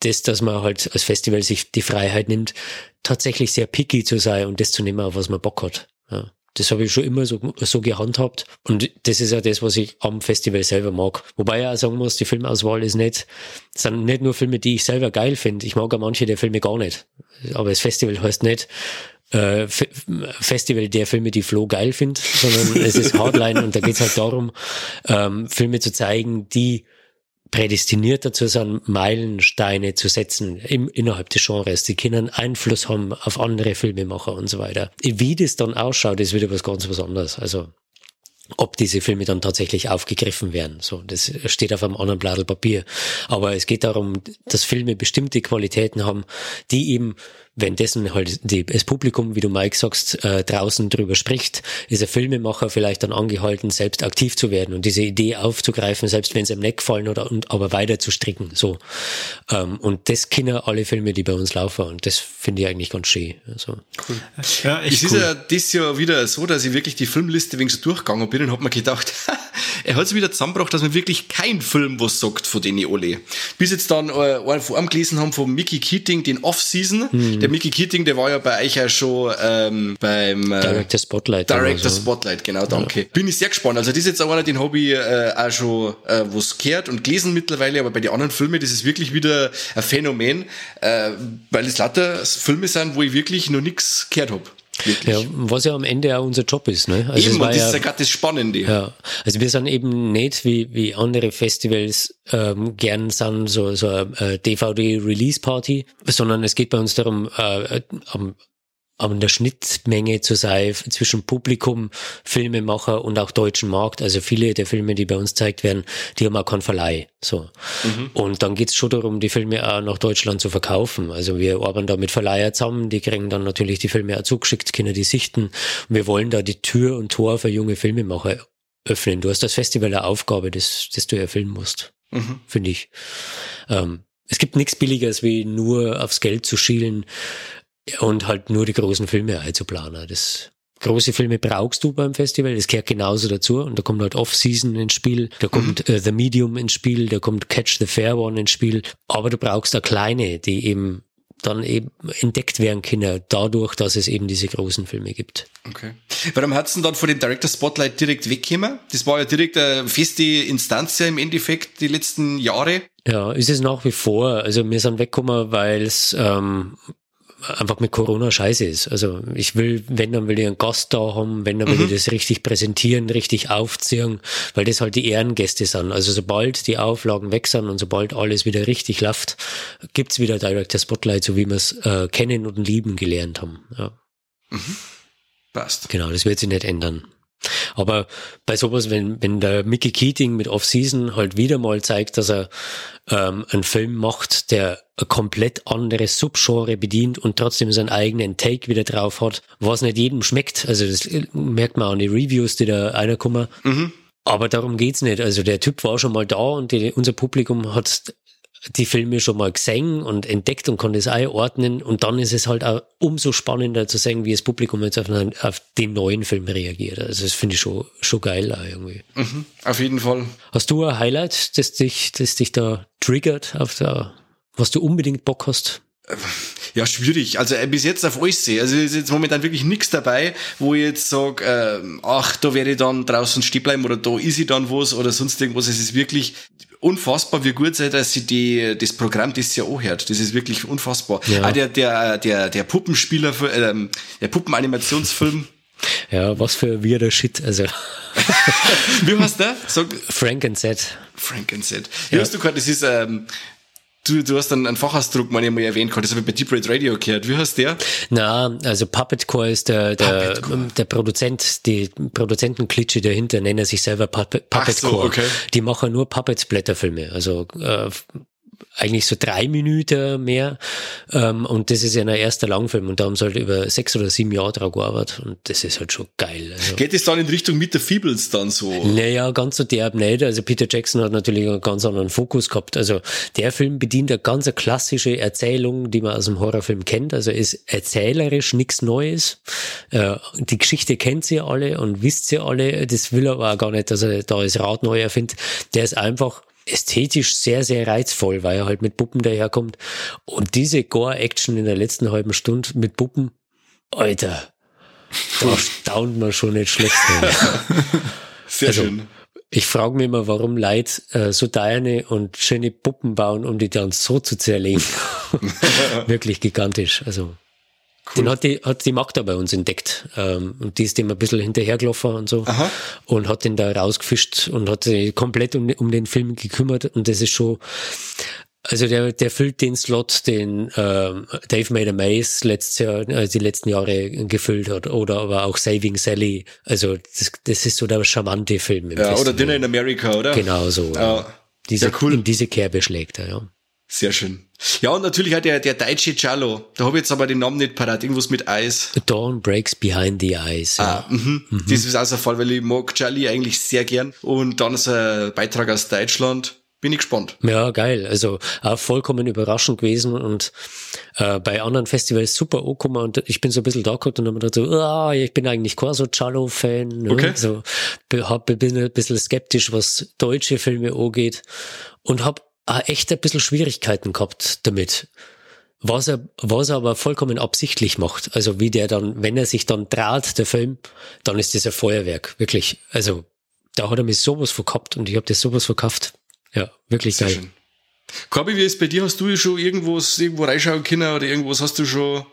Speaker 3: das, dass man halt als Festival sich die Freiheit nimmt, tatsächlich sehr picky zu sein und das zu nehmen, auf was man Bock hat. Ja. Das habe ich schon immer so, so gehandhabt. Und das ist ja das, was ich am Festival selber mag. Wobei ich auch sagen muss, die Filmauswahl ist nicht, sind nicht nur Filme, die ich selber geil finde. Ich mag auch manche der Filme gar nicht. Aber das Festival heißt nicht, äh, Festival der Filme, die Flo geil findet, sondern es ist Hardline und da geht es halt darum, ähm, Filme zu zeigen, die prädestiniert dazu sind, Meilensteine zu setzen im, innerhalb des Genres. Die können Einfluss haben auf andere Filmemacher und so weiter. Wie das dann ausschaut, ist wieder was ganz was anderes. Also ob diese Filme dann tatsächlich aufgegriffen werden. So, das steht auf einem anderen Blatt Papier. Aber es geht darum, dass Filme bestimmte Qualitäten haben, die eben, wenn dessen halt die, das Publikum, wie du Mike sagst, äh, draußen drüber spricht, ist ein Filmemacher vielleicht dann angehalten, selbst aktiv zu werden und diese Idee aufzugreifen, selbst wenn es ihm nicht gefallen oder und aber weiter zu stricken. So. Ähm, und das kennen alle Filme, die bei uns laufen. Und das finde ich eigentlich ganz schön. Also,
Speaker 2: Ja,
Speaker 1: Es ist ja das Jahr wieder so, dass ich wirklich die Filmliste wegen so durchgegangen bin und hab mir gedacht, er hat es wieder zusammengebracht, dass man wirklich kein Film was sagt von denen alle. Bis jetzt dann äh, einen vor allem gelesen haben von Mickey Keating, den Off-Season. Der Mickey Keating, der war ja bei euch ja schon ähm, beim äh,
Speaker 3: Director Spotlight.
Speaker 1: Director
Speaker 3: so.
Speaker 1: Spotlight, genau, danke. Bin ich sehr gespannt. Also das ist jetzt auch einer, den habe ich äh, auch schon äh, was gehört und gelesen mittlerweile, aber bei den anderen Filmen, das ist wirklich wieder ein Phänomen, äh, weil es lauter Filme sind, wo ich wirklich noch nichts gehört habe.
Speaker 3: Wirklich. Ja, was ja am Ende auch unser Job ist. Ne?
Speaker 1: Also eben, und das ja, ist ja gerade das Spannende.
Speaker 3: Ja, also wir sind eben nicht wie, wie andere Festivals ähm, gern sind, so, so eine DVD-Release-Party, sondern es geht bei uns darum, äh, am an der Schnittmenge zu sein zwischen Publikum, Filmemacher und auch deutschen Markt. Also viele der Filme, die bei uns zeigt werden, die haben auch keinen Verleih. So. Mhm. Und dann geht's schon darum, die Filme auch nach Deutschland zu verkaufen. Also wir arbeiten da mit Verleiher zusammen, die kriegen dann natürlich die Filme auch zugeschickt, können die sichten. Und wir wollen da die Tür und Tor für junge Filmemacher öffnen. Du hast das Festival eine Aufgabe, das, das du erfüllen musst, mhm. finde ich. Ähm, es gibt nichts Billigeres, wie nur aufs Geld zu schielen und halt nur die großen Filme einzuplanen. Das große Filme brauchst du beim Festival, das gehört genauso dazu und da kommt halt Off-Season ins Spiel, da kommt mhm. äh, The Medium ins Spiel, da kommt Catch the Fair One ins Spiel, aber du brauchst da kleine, die eben dann eben entdeckt werden können, dadurch, dass es eben diese großen Filme gibt.
Speaker 1: Okay. Warum hat's denn dann von dem Director Spotlight direkt weggekommen? Das war ja direkt eine feste Instanz ja im Endeffekt die letzten Jahre.
Speaker 3: Ja, ist es nach wie vor. Also wir sind weggekommen, weil es ähm, einfach mit Corona scheiße ist. Also ich will, wenn, dann will ich einen Gast da haben, wenn, dann will mhm. ich das richtig präsentieren, richtig aufziehen, weil das halt die Ehrengäste sind. Also sobald die Auflagen weg sind und sobald alles wieder richtig läuft, gibt's wieder Director Spotlight, so wie wir es äh, kennen und lieben gelernt haben. Ja. Mhm. Passt. Genau, das wird sich nicht ändern. Aber bei sowas, wenn, wenn der Mickey Keating mit Off-Season halt wieder mal zeigt, dass er ähm, einen Film macht, der ein komplett anderes Subgenre bedient und trotzdem seinen eigenen Take wieder drauf hat, was nicht jedem schmeckt. Also das merkt man an die Reviews, die da einer kommen. Mhm. Aber darum geht's nicht. Also der Typ war schon mal da und die, unser Publikum hat die Filme schon mal gesehen und entdeckt und kann das einordnen. Und dann ist es halt auch umso spannender zu sehen, wie das Publikum jetzt auf, einen, auf den neuen Film reagiert. Also das finde ich schon, schon geil auch irgendwie.
Speaker 1: Mhm, auf jeden Fall.
Speaker 3: Hast du ein Highlight, das dich, das dich da triggert, auf der, was du unbedingt Bock hast?
Speaker 1: Ja, schwierig. Also äh, bis jetzt auf euch sehe. Also ist jetzt momentan wirklich nichts dabei, wo ich jetzt sage, äh, ach, da werde ich dann draußen stehen bleiben oder da ist ich dann was oder sonst irgendwas. Es ist wirklich unfassbar, wie gut sei, dass sie die, das Programm das ja auch hört. Das ist wirklich unfassbar. Ja. Auch der, der, der, der Puppenspieler, äh, der Puppenanimationsfilm.
Speaker 3: Ja, was für weirder Shit, also.
Speaker 1: wie heißt der?
Speaker 3: Sag, Frank and Set.
Speaker 1: Frank and Set. Ja, hast du gehört, das ist, ähm, Du, du hast dann einen Fachausdruck mal mal erwähnt, das habe ich bei Deep Red Radio gehört. Wie heißt der?
Speaker 3: Na, also Puppetcore ist der, der, der Produzent, die Produzentenklitsche dahinter nennen sich selber Puppet, Puppetcore. So, okay. Die machen nur Puppets-Blätterfilme. Also äh, eigentlich so drei Minuten mehr. Ähm, und das ist ja ein erster Langfilm und da haben sie halt über sechs oder sieben Jahre dran gearbeitet und das ist halt schon geil.
Speaker 1: Also, Geht es dann in Richtung mit der Feebles dann so?
Speaker 3: Naja, ganz so derb nicht. Also Peter Jackson hat natürlich einen ganz anderen Fokus gehabt. Also der Film bedient eine ganz klassische Erzählung, die man aus dem Horrorfilm kennt. Also ist erzählerisch nichts Neues. Äh, die Geschichte kennt sie alle und wisst sie alle. Das will er aber auch gar nicht, dass er da das Rad neu erfindet. Der ist einfach ästhetisch sehr, sehr reizvoll, weil er halt mit Puppen daherkommt. Und diese Gore-Action in der letzten halben Stunde mit Puppen, Alter, da staunt man schon nicht schlecht.
Speaker 1: sehr also, schön.
Speaker 3: Ich frage mich immer, warum Leute äh, so deine und schöne Puppen bauen, um die dann so zu zerlegen. Wirklich gigantisch. Also Cool. Den hat die, hat die Magda bei uns entdeckt. Ähm, und die ist dem ein bisschen hinterhergelaufen und so. Aha. Und hat den da rausgefischt und hat sich komplett um, um den Film gekümmert. Und das ist schon, also der, der füllt den Slot, den äh, Dave Made a Maze letztes Jahr, äh, die letzten Jahre gefüllt hat. Oder aber auch Saving Sally. Also das, das ist so der charmante Film.
Speaker 1: Ja, Festival. oder Dinner in America, oder?
Speaker 3: Genau so. Ja. Diese, ja, cool. In diese Kerbe schlägt er, ja.
Speaker 1: Sehr schön. Ja, und natürlich hat der, der deutsche Cello. Da habe ich jetzt aber den Namen nicht parat. Irgendwas mit Eis.
Speaker 3: Dawn Breaks Behind the Eyes.
Speaker 1: Ja. Ah, mhm. Mhm. Das ist auch so ein Fall, weil ich mag Charlie eigentlich sehr gern. Und dann ist ein Beitrag aus Deutschland. Bin ich gespannt.
Speaker 3: Ja, geil. Also auch vollkommen überraschend gewesen und äh, bei anderen Festivals super angekommen und ich bin so ein bisschen da gehabt und dann gedacht so, ah, ich bin eigentlich kein so Cello-Fan. Ne? Okay. So, hab, bin ein bisschen skeptisch, was deutsche Filme angeht und habe auch echt ein bisschen Schwierigkeiten gehabt damit. Was er, was er aber vollkommen absichtlich macht. Also wie der dann, wenn er sich dann traut, der Film, dann ist das ein Feuerwerk. Wirklich. Also da hat er mich sowas verkauft und ich habe das sowas verkauft. Ja, wirklich Sehr geil. Schön.
Speaker 1: Kabi, wie ist bei dir? Hast du schon irgendwas, irgendwo reinschauen können oder irgendwas hast du schon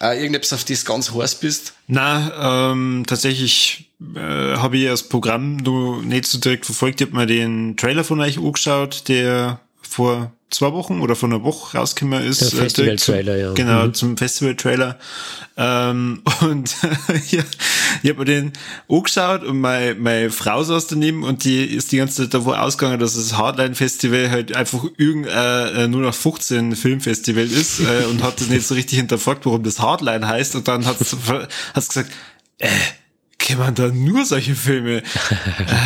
Speaker 1: Äh, irgendetwas, auf das ganz heiß bist?
Speaker 2: Na, ähm, tatsächlich äh, habe ich das Programm nur nicht so direkt verfolgt. Ich habe mir den Trailer von euch angeschaut, der vor zwei Wochen oder vor einer Woche rausgekommen ist. Der
Speaker 3: äh, Festival-Trailer, ja.
Speaker 2: Genau, mhm. zum Festival-Trailer. Ähm, und ja, ich habe mir den angeschaut und meine, meine Frau saß daneben und die ist die ganze Zeit davon ausgegangen, dass das Hardline-Festival halt einfach irgendein äh, nur noch 15 Filmfestival ist äh, und hat das nicht so richtig hinterfragt, warum das Hardline heißt. Und dann hat es gesagt, äh, man da nur solche Filme? äh,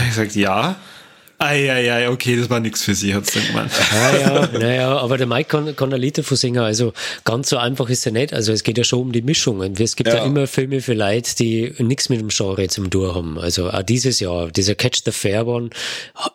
Speaker 2: ich gesagt, ja. Eieiei, okay, das war nix für sie, hat's dann gemeint.
Speaker 3: Naja, naja, aber der Mike kann, kann ein Lied davon singen, also ganz so einfach ist er nicht. Also es geht ja schon um die Mischungen. Es gibt ja, ja immer Filme für Leute, die nichts mit dem Genre zum Tun haben. Also auch dieses Jahr, dieser Catch the Fair One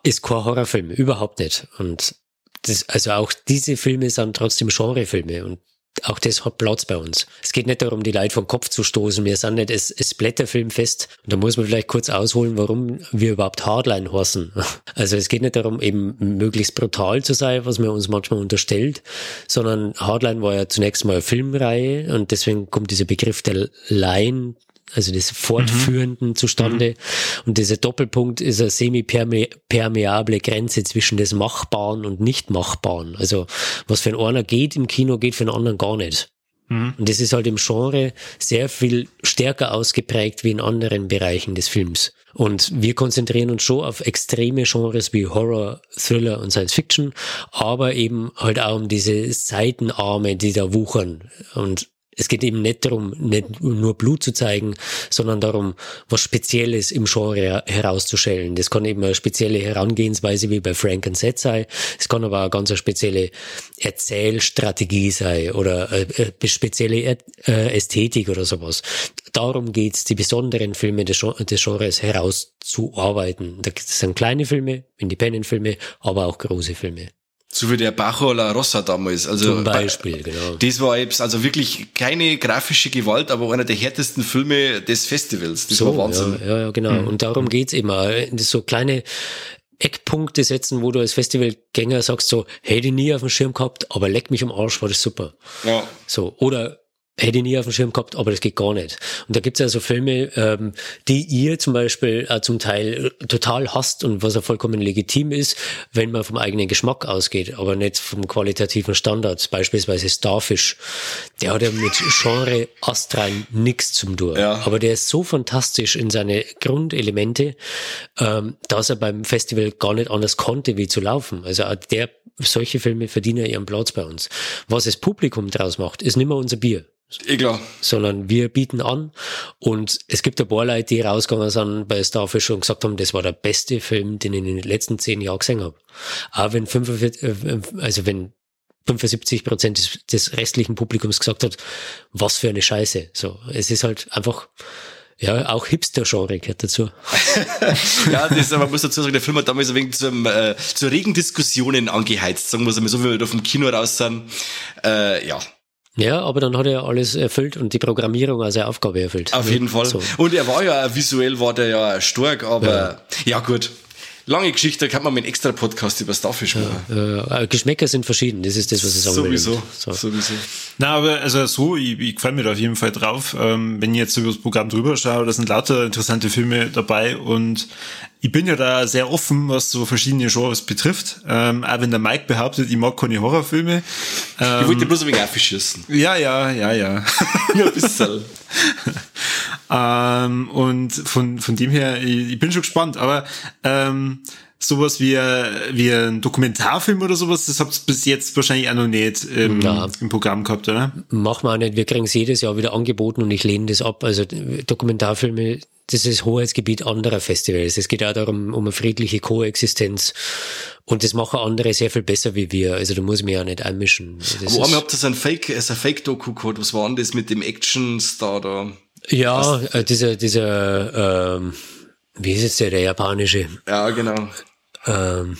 Speaker 3: ist kein Horrorfilm, überhaupt nicht. Und das, also auch diese Filme sind trotzdem Genrefilme und auch das hat Platz bei uns. Es geht nicht darum, die Leute vom Kopf zu stoßen. Wir sind nicht das Blätterfilmfest. Und da muss man vielleicht kurz ausholen, warum wir überhaupt Hardline horsen. Also es geht nicht darum, eben möglichst brutal zu sein, was man uns manchmal unterstellt, sondern Hardline war ja zunächst mal eine Filmreihe und deswegen kommt dieser Begriff der Line also des Fortführenden mhm. zustande. Mhm. Und dieser Doppelpunkt ist eine semi-permeable Grenze zwischen des Machbaren und Nicht-Machbaren. Also was für einen einer geht im Kino, geht für einen anderen gar nicht. Mhm. Und das ist halt im Genre sehr viel stärker ausgeprägt wie in anderen Bereichen des Films. Und wir konzentrieren uns schon auf extreme Genres wie Horror, Thriller und Science Fiction, aber eben halt auch um diese Seitenarme, die da wuchern. Und es geht eben nicht darum, nicht nur Blut zu zeigen, sondern darum, was Spezielles im Genre herauszustellen. Das kann eben eine spezielle Herangehensweise wie bei Frank and Set sein. Es kann aber auch ganz eine spezielle Erzählstrategie sein oder eine spezielle äh, Ästhetik oder sowas. Darum geht's, die besonderen Filme des Genres herauszuarbeiten. Das sind kleine Filme, Independent-Filme, aber auch große Filme.
Speaker 1: So wie der Bajo la Rossa damals. Also,
Speaker 3: Zum Beispiel, genau.
Speaker 1: Das war jetzt also wirklich keine grafische Gewalt, aber einer der härtesten Filme des Festivals. Das
Speaker 3: so,
Speaker 1: war Wahnsinn.
Speaker 3: Ja, ja genau. Mhm. Und darum geht's immer. So kleine Eckpunkte setzen, wo du als Festivalgänger sagst so, hätte ich nie auf dem Schirm gehabt, aber leck mich am Arsch, war das super. Ja. So, oder hätte ich nie auf dem Schirm gehabt, aber das geht gar nicht. Und da gibt's ja so Filme, ähm, die ihr zum Beispiel äh, zum Teil total hasst und was ja vollkommen legitim ist, wenn man vom eigenen Geschmack ausgeht, aber nicht vom qualitativen Standard. Beispielsweise Starfish, der hat ja mit Genre astrein nichts zum tun. Ja. Aber der ist so fantastisch in seine Grundelemente, ähm, dass er beim Festival gar nicht anders konnte, wie zu laufen. Also der, solche Filme verdienen ihren Platz bei uns. Was das Publikum draus macht, ist nicht mehr unser Bier.
Speaker 1: Eh klar.
Speaker 3: Sondern wir bieten an und es gibt ein paar Leute, die rausgegangen sind bei Starfish und gesagt haben, das war der beste Film, den ich in den letzten zehn Jahren gesehen habe. Auch wenn 45, äh, also wenn 75 Prozent des, des restlichen Publikums gesagt hat, was für eine Scheiße. So, es ist halt einfach, ja, auch Hipster-Genre gehört dazu.
Speaker 1: ja, das, man muss dazu sagen, der Film hat damals ein wenig zum, äh, zu regen Diskussionen angeheizt, sagen wir es mal so, wie wir da vom Kino raus sind. Äh, ja,
Speaker 3: ja, aber dann hat er alles erfüllt und die Programmierung als seine Aufgabe erfüllt.
Speaker 1: Auf jeden Fall. So. Und er war ja visuell war der ja stark, aber ja, ja gut. Lange Geschichte, kann man mit einem extra Podcast über Starfish
Speaker 3: machen. Ja, äh, Geschmäcker sind verschieden, das ist das, was ich sagen
Speaker 1: Sowieso,
Speaker 3: will.
Speaker 1: So. sowieso.
Speaker 2: Na, aber also so, ich, ich freue mich da auf jeden Fall drauf. Ähm, wenn ich jetzt über das Programm drüber schaue, da sind lauter interessante Filme dabei und ich bin ja da sehr offen, was so verschiedene Genres betrifft. Ähm, auch wenn der Mike behauptet, ich mag keine Horrorfilme.
Speaker 1: Ähm, ich wollte bloß ein wenig aufschießen.
Speaker 2: Ja, ja, ja, ja. ja, ein bisschen. ähm, und von, von dem her, ich, ich bin schon gespannt, aber ähm, sowas wie, wie ein Dokumentarfilm oder sowas, das habt ihr bis jetzt wahrscheinlich auch noch nicht ähm, im Programm gehabt, oder?
Speaker 3: Machen wir auch nicht. Wir kriegen es jedes Jahr wieder angeboten und ich lehne das ab. Also Dokumentarfilme, das ist Hoheitsgebiet anderer Festivals. Es geht auch darum, um eine friedliche Koexistenz. Und das machen andere sehr viel besser wie wir. Also da muss ich mich ja nicht einmischen.
Speaker 1: Das Aber habt ihr ein Fake, so ein Fake-Doku gehabt? Was war denn das mit dem Action-Star da?
Speaker 3: Ja, äh, dieser, dieser, ähm, wie ist jetzt der, der japanische?
Speaker 1: Ja, genau.
Speaker 3: Ähm,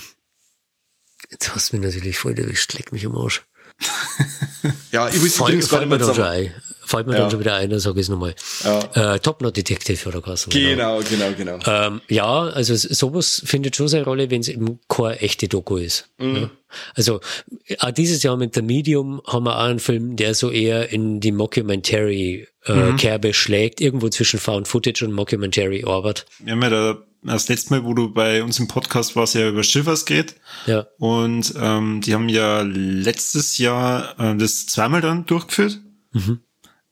Speaker 3: jetzt hast du mich natürlich voll erwischt, leck mich am Arsch.
Speaker 1: ja, ich weiß übrigens gar nicht mehr.
Speaker 3: Fällt mir
Speaker 1: Ja.
Speaker 3: dann schon wieder ein, dann sage ich es nochmal.
Speaker 1: Ja.
Speaker 3: Äh, Top Not Detective oder was.
Speaker 1: Genau, genau, genau.
Speaker 3: Ähm, ja, also sowas findet schon seine Rolle, wenn es eben keine echte Doku ist. Ja. Also auch dieses Jahr mit The Medium haben wir auch einen Film, der so eher in die Mockumentary-Kerbe schlägt, irgendwo zwischen Found Footage und Mockumentary arbeitet.
Speaker 2: Wir haben ja da das letzte Mal, wo du bei uns im Podcast warst, ja über Shivers geht.
Speaker 3: Ja,
Speaker 2: Und ähm, die haben ja letztes Jahr äh, das zweimal dann durchgeführt.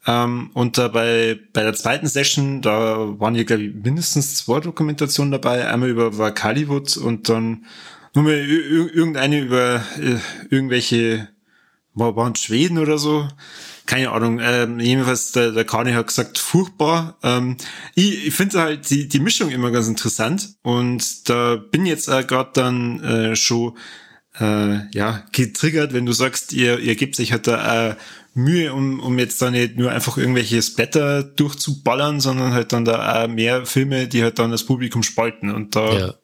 Speaker 2: Ähm, und dabei bei der zweiten Session, da waren ja, glaube ich, mindestens zwei Dokumentationen dabei. Einmal über Wakaliwood und dann nur mal ir- ir- irgendeine über äh, irgendwelche, war, waren Schweden oder so. Keine Ahnung. Ähm, jedenfalls, der, der Kani hat gesagt, furchtbar. Ähm, ich ich finde halt die, die Mischung immer ganz interessant. Und da bin jetzt äh, gerade dann äh, schon äh, ja, getriggert, wenn du sagst, ihr, ihr gebt sich halt da äh, Mühe, um, um jetzt da nicht nur einfach irgendwelche Splatter durchzuballern, sondern halt dann da auch mehr Filme, die halt dann das Publikum spalten. Und da,
Speaker 3: ja.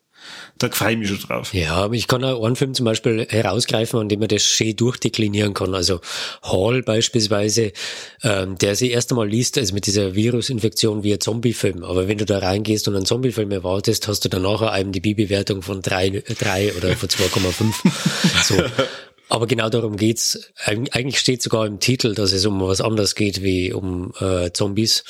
Speaker 2: Da freue ich mich schon drauf.
Speaker 3: Ja, aber ich kann auch einen Film zum Beispiel herausgreifen, an dem man das schön durchdeklinieren kann. Also Hall beispielsweise, ähm, der sich erst einmal liest, also mit dieser Virusinfektion wie ein Zombiefilm. Aber wenn du da reingehst und einen Zombiefilm erwartest, hast du danach eine IMDb-Bewertung von drei, drei oder von 2,5. so. Aber genau darum geht's. Eig- Eigentlich steht sogar im Titel, dass es um was anderes geht wie um äh, Zombies.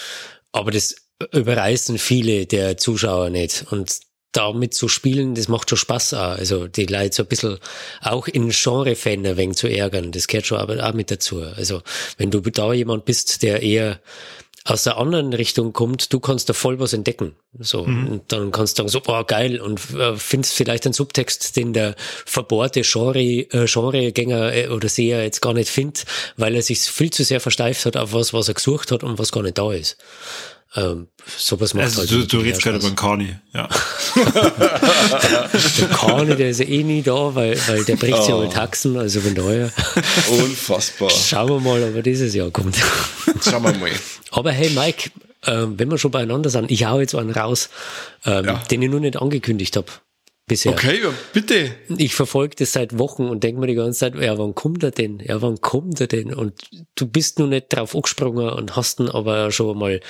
Speaker 3: Aber das überreißen viele der Zuschauer nicht. Und damit zu spielen, das macht schon Spaß auch. Also die Leute so ein bisschen auch in Genre-Fan ein wenig zu ärgern, das gehört schon aber auch mit dazu. Also wenn du da jemand bist, der eher aus der anderen Richtung kommt, du kannst da voll was entdecken. So, und dann kannst du sagen, so, boah, geil, und äh, findest vielleicht einen Subtext, den der verbohrte Genre, äh, Genregänger äh, oder Seher jetzt gar nicht findet, weil er sich viel zu sehr versteift hat auf was, was er gesucht hat und was gar nicht da ist. Ähm, sowas macht
Speaker 2: Also
Speaker 3: halt
Speaker 2: du, du redest gerade über den Kani, ja.
Speaker 3: Der Kane, der ist ja eh nie da, weil, weil der bricht ja
Speaker 1: Oh.
Speaker 3: alle Taxen, also von daher
Speaker 1: Unfassbar.
Speaker 3: schauen wir mal, ob er dieses Jahr kommt.
Speaker 1: Schauen wir mal.
Speaker 3: Aber hey Mike, ähm, wenn wir schon beieinander sind, ich hau jetzt einen raus, ähm,
Speaker 1: Ja.
Speaker 3: den ich nur nicht angekündigt habe bisher.
Speaker 1: Okay, ja, bitte.
Speaker 3: Ich verfolge das seit Wochen und denke mir die ganze Zeit, ja, wann kommt er denn? Ja, wann kommt er denn? Und du bist nur nicht drauf angesprungen und hast ihn aber schon mal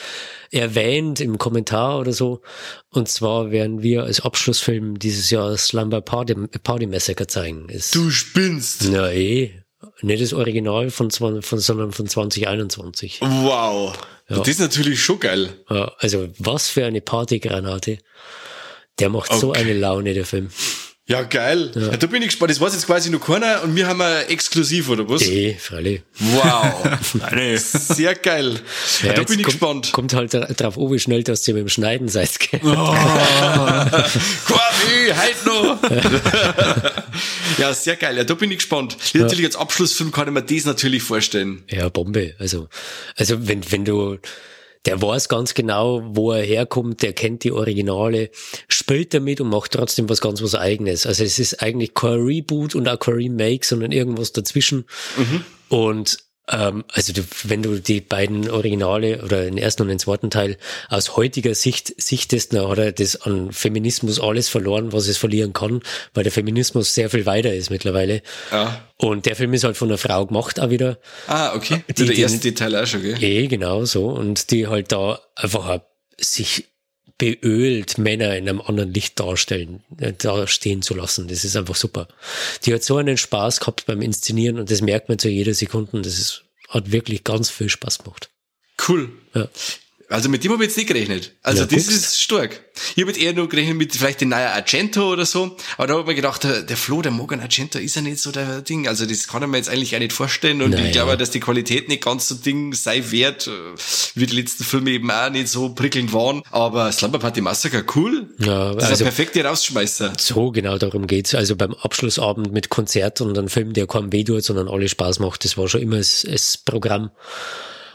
Speaker 3: erwähnt im Kommentar oder so. Und zwar werden wir als Abschlussfilm dieses Jahr Slumber Party, Party Massacre zeigen. Ist,
Speaker 1: Du spinnst.
Speaker 3: na eh, nicht das Original von, von sondern von 2021.
Speaker 1: Wow. Das ist natürlich schon geil.
Speaker 3: Ja, also was für eine Partygranate. Der macht so
Speaker 1: Okay.
Speaker 3: eine Laune, der Film.
Speaker 1: Ja, geil. Ja. da bin ich gespannt. Das weiß jetzt quasi noch keiner und wir haben ein exklusiv, oder was?
Speaker 3: Eh, freilich.
Speaker 1: Wow. Sehr geil. Ja, da
Speaker 3: jetzt
Speaker 1: bin ich
Speaker 3: kommt,
Speaker 1: gespannt.
Speaker 3: Kommt halt dra- drauf wie schnell dass ihr mit dem Schneiden seid. gell?
Speaker 1: Quasi, halt noch. ja, sehr geil. Ja, da bin ich gespannt. Natürlich als Abschlussfilm kann ich mir das natürlich vorstellen.
Speaker 3: Ja, Bombe. Also, also wenn, wenn du, der weiß ganz genau, wo er herkommt, der kennt die Originale, spielt damit und macht trotzdem was ganz was Eigenes. Also es ist eigentlich kein Reboot und auch kein Remake, sondern irgendwas dazwischen. Und ähm, also du, wenn du die beiden Originale oder den ersten und den zweiten Teil aus heutiger Sicht sichtest, dann hat er das an Feminismus alles verloren, was es verlieren kann, weil der Feminismus sehr viel weiter ist mittlerweile.
Speaker 1: Ja.
Speaker 3: Und der Film ist halt von einer Frau gemacht auch wieder.
Speaker 1: Ah, okay.
Speaker 3: Die-
Speaker 1: der erste Detail auch schon, gell?
Speaker 3: Eh, genau so. Und die halt da einfach sich beölt Männer in einem anderen Licht darstellen, äh, da stehen zu lassen. Das ist einfach super. Die hat so einen Spaß gehabt beim Inszenieren und das merkt man zu jeder Sekunde. Das ist, hat wirklich ganz viel Spaß gemacht.
Speaker 1: Cool.
Speaker 3: Ja.
Speaker 1: Also mit dem habe ich jetzt nicht gerechnet. Also
Speaker 3: Ja,
Speaker 1: das
Speaker 3: guckst.
Speaker 1: ist stark. Ich habe eher nur gerechnet mit vielleicht den neuen Argento oder so. Aber da habe ich mir gedacht, der, der Flo, der Morgan Argento ist ja nicht so der Ding. Also das kann ich mir jetzt eigentlich auch nicht vorstellen. Und
Speaker 3: Naja.
Speaker 1: ich glaube, dass die Qualität nicht ganz so Ding sei wert, äh, wie die letzten Filme eben auch nicht so prickelnd waren. Aber Slumber Party Massacre, cool.
Speaker 3: Ja,
Speaker 1: Das ist
Speaker 3: also
Speaker 1: ein perfekter Rausschmeißer.
Speaker 3: so genau darum geht's. Also beim Abschlussabend mit Konzert und einem Film, der keinem weh tut, sondern alle Spaß macht, das war schon immer das, das Programm.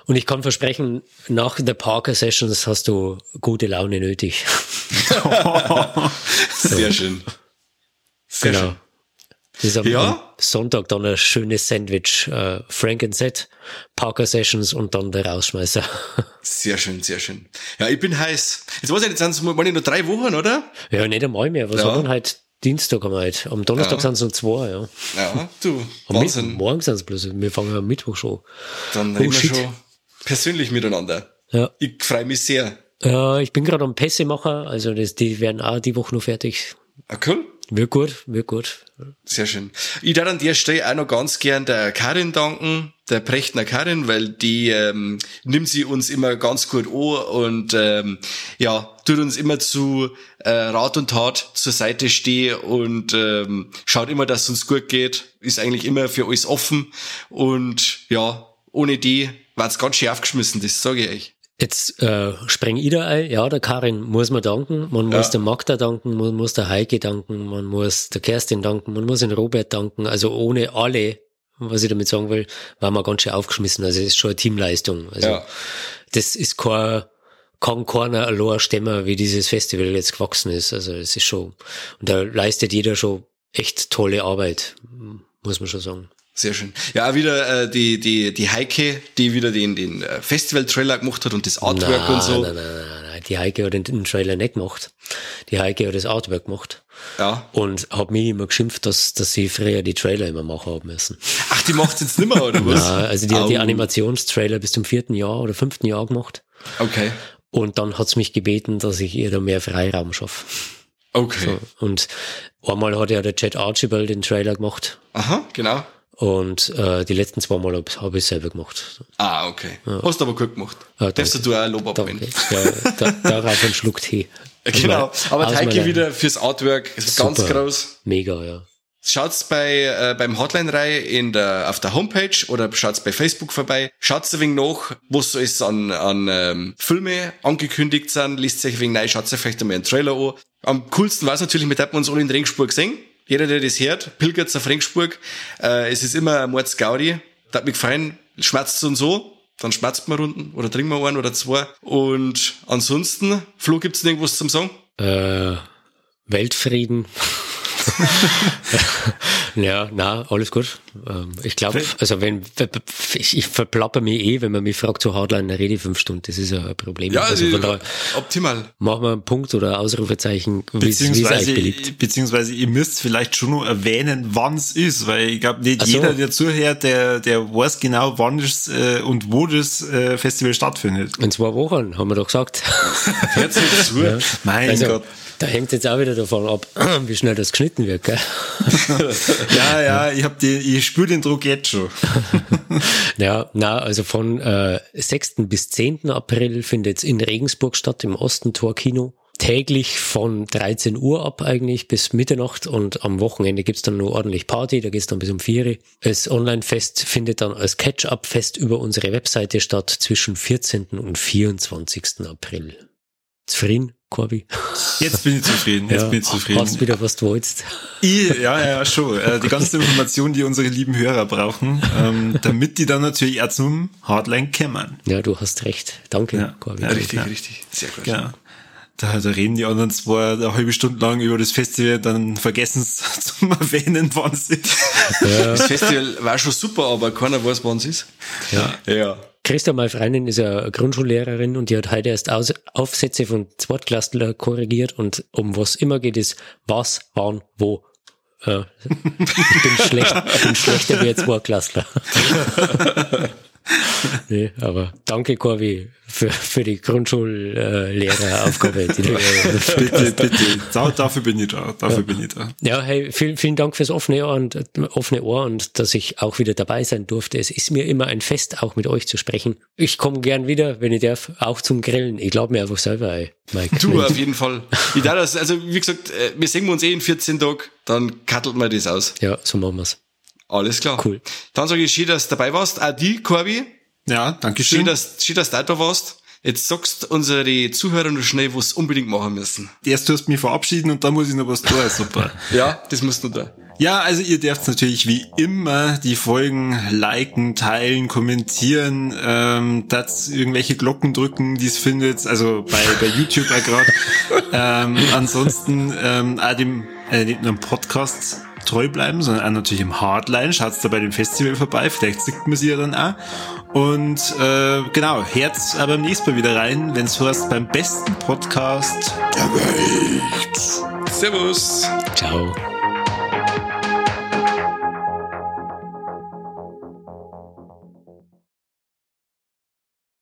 Speaker 3: Und ich kann versprechen, nach der Parker Sessions hast du gute Laune nötig.
Speaker 1: Sehr schön. Sehr
Speaker 3: Genau.
Speaker 1: schön.
Speaker 3: Das ist am,
Speaker 1: Ja?
Speaker 3: am Sonntag dann ein schönes Sandwich. Äh, Frank and Set, Parker Sessions und dann der Rausschmeißer.
Speaker 1: Sehr schön, sehr schön. Ja, ich bin heiß. Jetzt weiß ich nicht, sind es mal nur drei Wochen, oder?
Speaker 3: ja, nicht einmal mehr. Was
Speaker 1: Ja.
Speaker 3: haben wir heute? Dienstag haben wir heute. Am Donnerstag
Speaker 1: Ja.
Speaker 3: sind es noch zwei, ja.
Speaker 1: Ja, du,
Speaker 3: Am
Speaker 1: Wahnsinn.
Speaker 3: Morgen sind es bloß. Wir fangen am Mittwoch schon.
Speaker 1: Dann
Speaker 3: Oh,
Speaker 1: reden wir schon. Persönlich miteinander.
Speaker 3: Ja.
Speaker 1: Ich freue mich sehr.
Speaker 3: Ja, ich bin gerade am Pässe machen, also das, die werden auch die Woche noch fertig.
Speaker 1: Ah, cool.
Speaker 3: Wird gut, wird gut.
Speaker 1: Sehr schön. Ich darf an der Stelle auch noch ganz gern der Karin danken, der Prechtner Karin, weil die ähm, nimmt sie uns immer ganz gut an und ähm, ja, tut uns immer zu äh, Rat und Tat zur Seite stehen und ähm, schaut immer, dass es uns gut geht, ist eigentlich immer für alles offen und ja, ohne die war's ganz schön aufgeschmissen, das sage ich euch.
Speaker 3: Jetzt äh, spreng ich da ein. Ja, der Karin muss man danken, man
Speaker 1: Ja.
Speaker 3: muss der Magda danken, man muss der Heike danken, man muss der Kerstin danken, man muss den Robert danken. Also ohne alle, was ich damit sagen will, waren wir ganz schön aufgeschmissen. Also das ist schon eine Teamleistung. Also
Speaker 1: Ja.
Speaker 3: das ist kein, kann keiner allein stemmen, wie dieses Festival jetzt gewachsen ist. Also es ist schon, und da leistet jeder schon echt tolle Arbeit, muss man schon sagen.
Speaker 1: Sehr schön. Ja, wieder äh, die, die, die Heike, die wieder den, den äh, Festival-Trailer gemacht hat und das Artwork
Speaker 3: Nein,
Speaker 1: und so.
Speaker 3: Nein, nein, nein, nein. Die Heike hat den, den Trailer nicht gemacht. Die Heike hat das Artwork gemacht.
Speaker 1: Ja.
Speaker 3: Und hat mich immer geschimpft, dass, dass sie früher die Trailer immer machen haben müssen.
Speaker 1: Ach, die macht's jetzt nimmer, oder was?
Speaker 3: Ja, also die hat die. Animationstrailer bis zum vierten Jahr oder fünften Jahr gemacht.
Speaker 1: Okay.
Speaker 3: Und dann hat's mich gebeten, dass ich ihr da mehr Freiraum schaffe.
Speaker 1: Okay.
Speaker 3: Und einmal hat ja der Jet Archibald den Trailer gemacht.
Speaker 1: Aha, genau.
Speaker 3: Und äh, die letzten zwei Mal habe hab ich selber gemacht.
Speaker 1: Ah, okay. Hast aber gut gemacht.
Speaker 3: Ja,
Speaker 1: Darfst du auch Lob
Speaker 3: Danke.
Speaker 1: abnehmen.
Speaker 3: Ja, da, darauf ein Schluck Tee.
Speaker 1: Genau. Aber Heike wieder fürs Artwork. Ist ganz groß.
Speaker 3: Mega, ja.
Speaker 1: Schaut's bei äh, beim Hotline-Reihe in der auf der Homepage oder schaut's bei Facebook vorbei. Schaut's ein wenig nach, was so ist an an ähm, Filme angekündigt sind. Liest sich ein wenig rein, schaut's euch vielleicht einmal einen Trailer an. Am coolsten war's natürlich, mit dem wir uns alle in Ringsburg gesehen. Jeder, der das hört, pilgert's auf Ringsburg. Äh, es ist immer ein Mordsgaudi. Da hat mich gefallen, schmerzt und so. Dann schmerzt man Runden oder trinken wir einen oder zwei. Und ansonsten, Flo, gibt's denn irgendwas zum Sagen?
Speaker 3: Äh, Weltfrieden. ja, na, alles gut. Ähm, ich glaube, also wenn ich, ich verplapper mich eh, wenn man mich fragt zu Hardline, dann rede ich fünf Stunden. Das ist ja ein Problem. also von daher
Speaker 1: optimal.
Speaker 3: machen wir einen Punkt oder Ausrufezeichen, wie es es euch
Speaker 2: Beziehungsweise,
Speaker 3: beliebt.
Speaker 2: beziehungsweise ihr müsst vielleicht schon noch erwähnen, wann es ist, weil ich glaube, nicht
Speaker 3: so.
Speaker 2: jeder, der zuhört, der, der weiß genau, wann das äh, und wo das äh, Festival stattfindet.
Speaker 3: In zwei Wochen, haben wir doch gesagt.
Speaker 1: Hört sich zu.
Speaker 2: Mein
Speaker 3: Also,
Speaker 2: Gott.
Speaker 3: Da hängt jetzt auch wieder davon ab, wie schnell das geschnitten wird, gell?
Speaker 2: Ja, ja, ich hab die, ich spüre den Druck jetzt schon.
Speaker 3: Ja, na, also von äh, 6. bis 10. April findet es in Regensburg statt, im Ostentor Kino. Täglich von 13 Uhr ab eigentlich bis Mitternacht und am Wochenende gibt's dann nur ordentlich Party, da geht's dann bis um 4 Uhr. Das Online-Fest findet dann als Catch-up-Fest über unsere Webseite statt zwischen 14. und 24. April. Zufrieden, Corby?
Speaker 2: Jetzt bin ich zufrieden, jetzt bin ich zufrieden.
Speaker 3: Hast wieder, was du wolltest.
Speaker 2: Ich, ja, ja, schon. Äh, die ganze Information, die unsere lieben Hörer brauchen, ähm, damit die dann natürlich auch zum Hardline kommen.
Speaker 3: Ja, du hast recht. Danke,
Speaker 2: Ja.
Speaker 3: Corby.
Speaker 2: Ja,
Speaker 1: Richtig,
Speaker 2: Ja.
Speaker 1: richtig. Sehr gut.
Speaker 2: Genau. Da, da reden die anderen zwar eine halbe Stunde lang über das Festival, dann vergessen es zum Erwähnen, wann es ist.
Speaker 1: Das Festival war schon super, aber keiner weiß, wann es ist.
Speaker 3: Ja.
Speaker 1: Ja.
Speaker 3: Christa, Freundin, ist ja Grundschullehrerin und die hat heute erst Aufsätze von Zweitklässler korrigiert und um was immer geht es, was, wann, wo. Äh, ich bin schlecht, ich bin schlechter wie ein Zweitklässler. nee, aber danke, Corby, für, für die Grundschullehreraufgabe, die du
Speaker 2: bitte, bitte. Da, dafür bin ich da. Dafür bin ich da.
Speaker 3: Ja, hey, vielen, vielen Dank fürs offene Ohr und offene Ohr und dass ich auch wieder dabei sein durfte. Es ist mir immer ein Fest, auch mit euch zu sprechen. Ich komme gern wieder, wenn ich darf, auch zum Grillen. Ich glaube mir einfach selber, ey, Mike.
Speaker 1: Du, auf jeden Fall. Ich das, also wie gesagt, äh, wir sehen uns eh in 14 Tagen, dann kattelt man das aus.
Speaker 3: Ja, so machen wir's.
Speaker 1: Alles klar.
Speaker 3: Cool.
Speaker 1: Dann sage ich schön, dass du dabei warst. Auch die, Corby.
Speaker 2: Ja, danke
Speaker 1: Schön,
Speaker 2: schön.
Speaker 1: dass, schön, dass du da warst. Jetzt sagst unsere Zuhörer nur schnell, was unbedingt machen müssen.
Speaker 2: Erst tust du mich verabschieden und dann muss ich noch was tun. Super.
Speaker 1: Ja, das musst du da.
Speaker 2: Ja, also ihr dürft natürlich wie immer die Folgen liken, teilen, kommentieren, ähm, das irgendwelche Glocken drücken, die es findet, also bei, bei YouTube auch gerade. ähm, ansonsten ähm, auch dem äh, nur im Podcast treu bleiben, sondern auch natürlich im Hardline. Schaut's da bei dem Festival vorbei, vielleicht sieht man sie ja dann auch. Und äh, genau, Herz aber beim nächsten Mal wieder rein, wenn's heißt, beim besten Podcast der Welt.
Speaker 1: Servus.
Speaker 3: Ciao.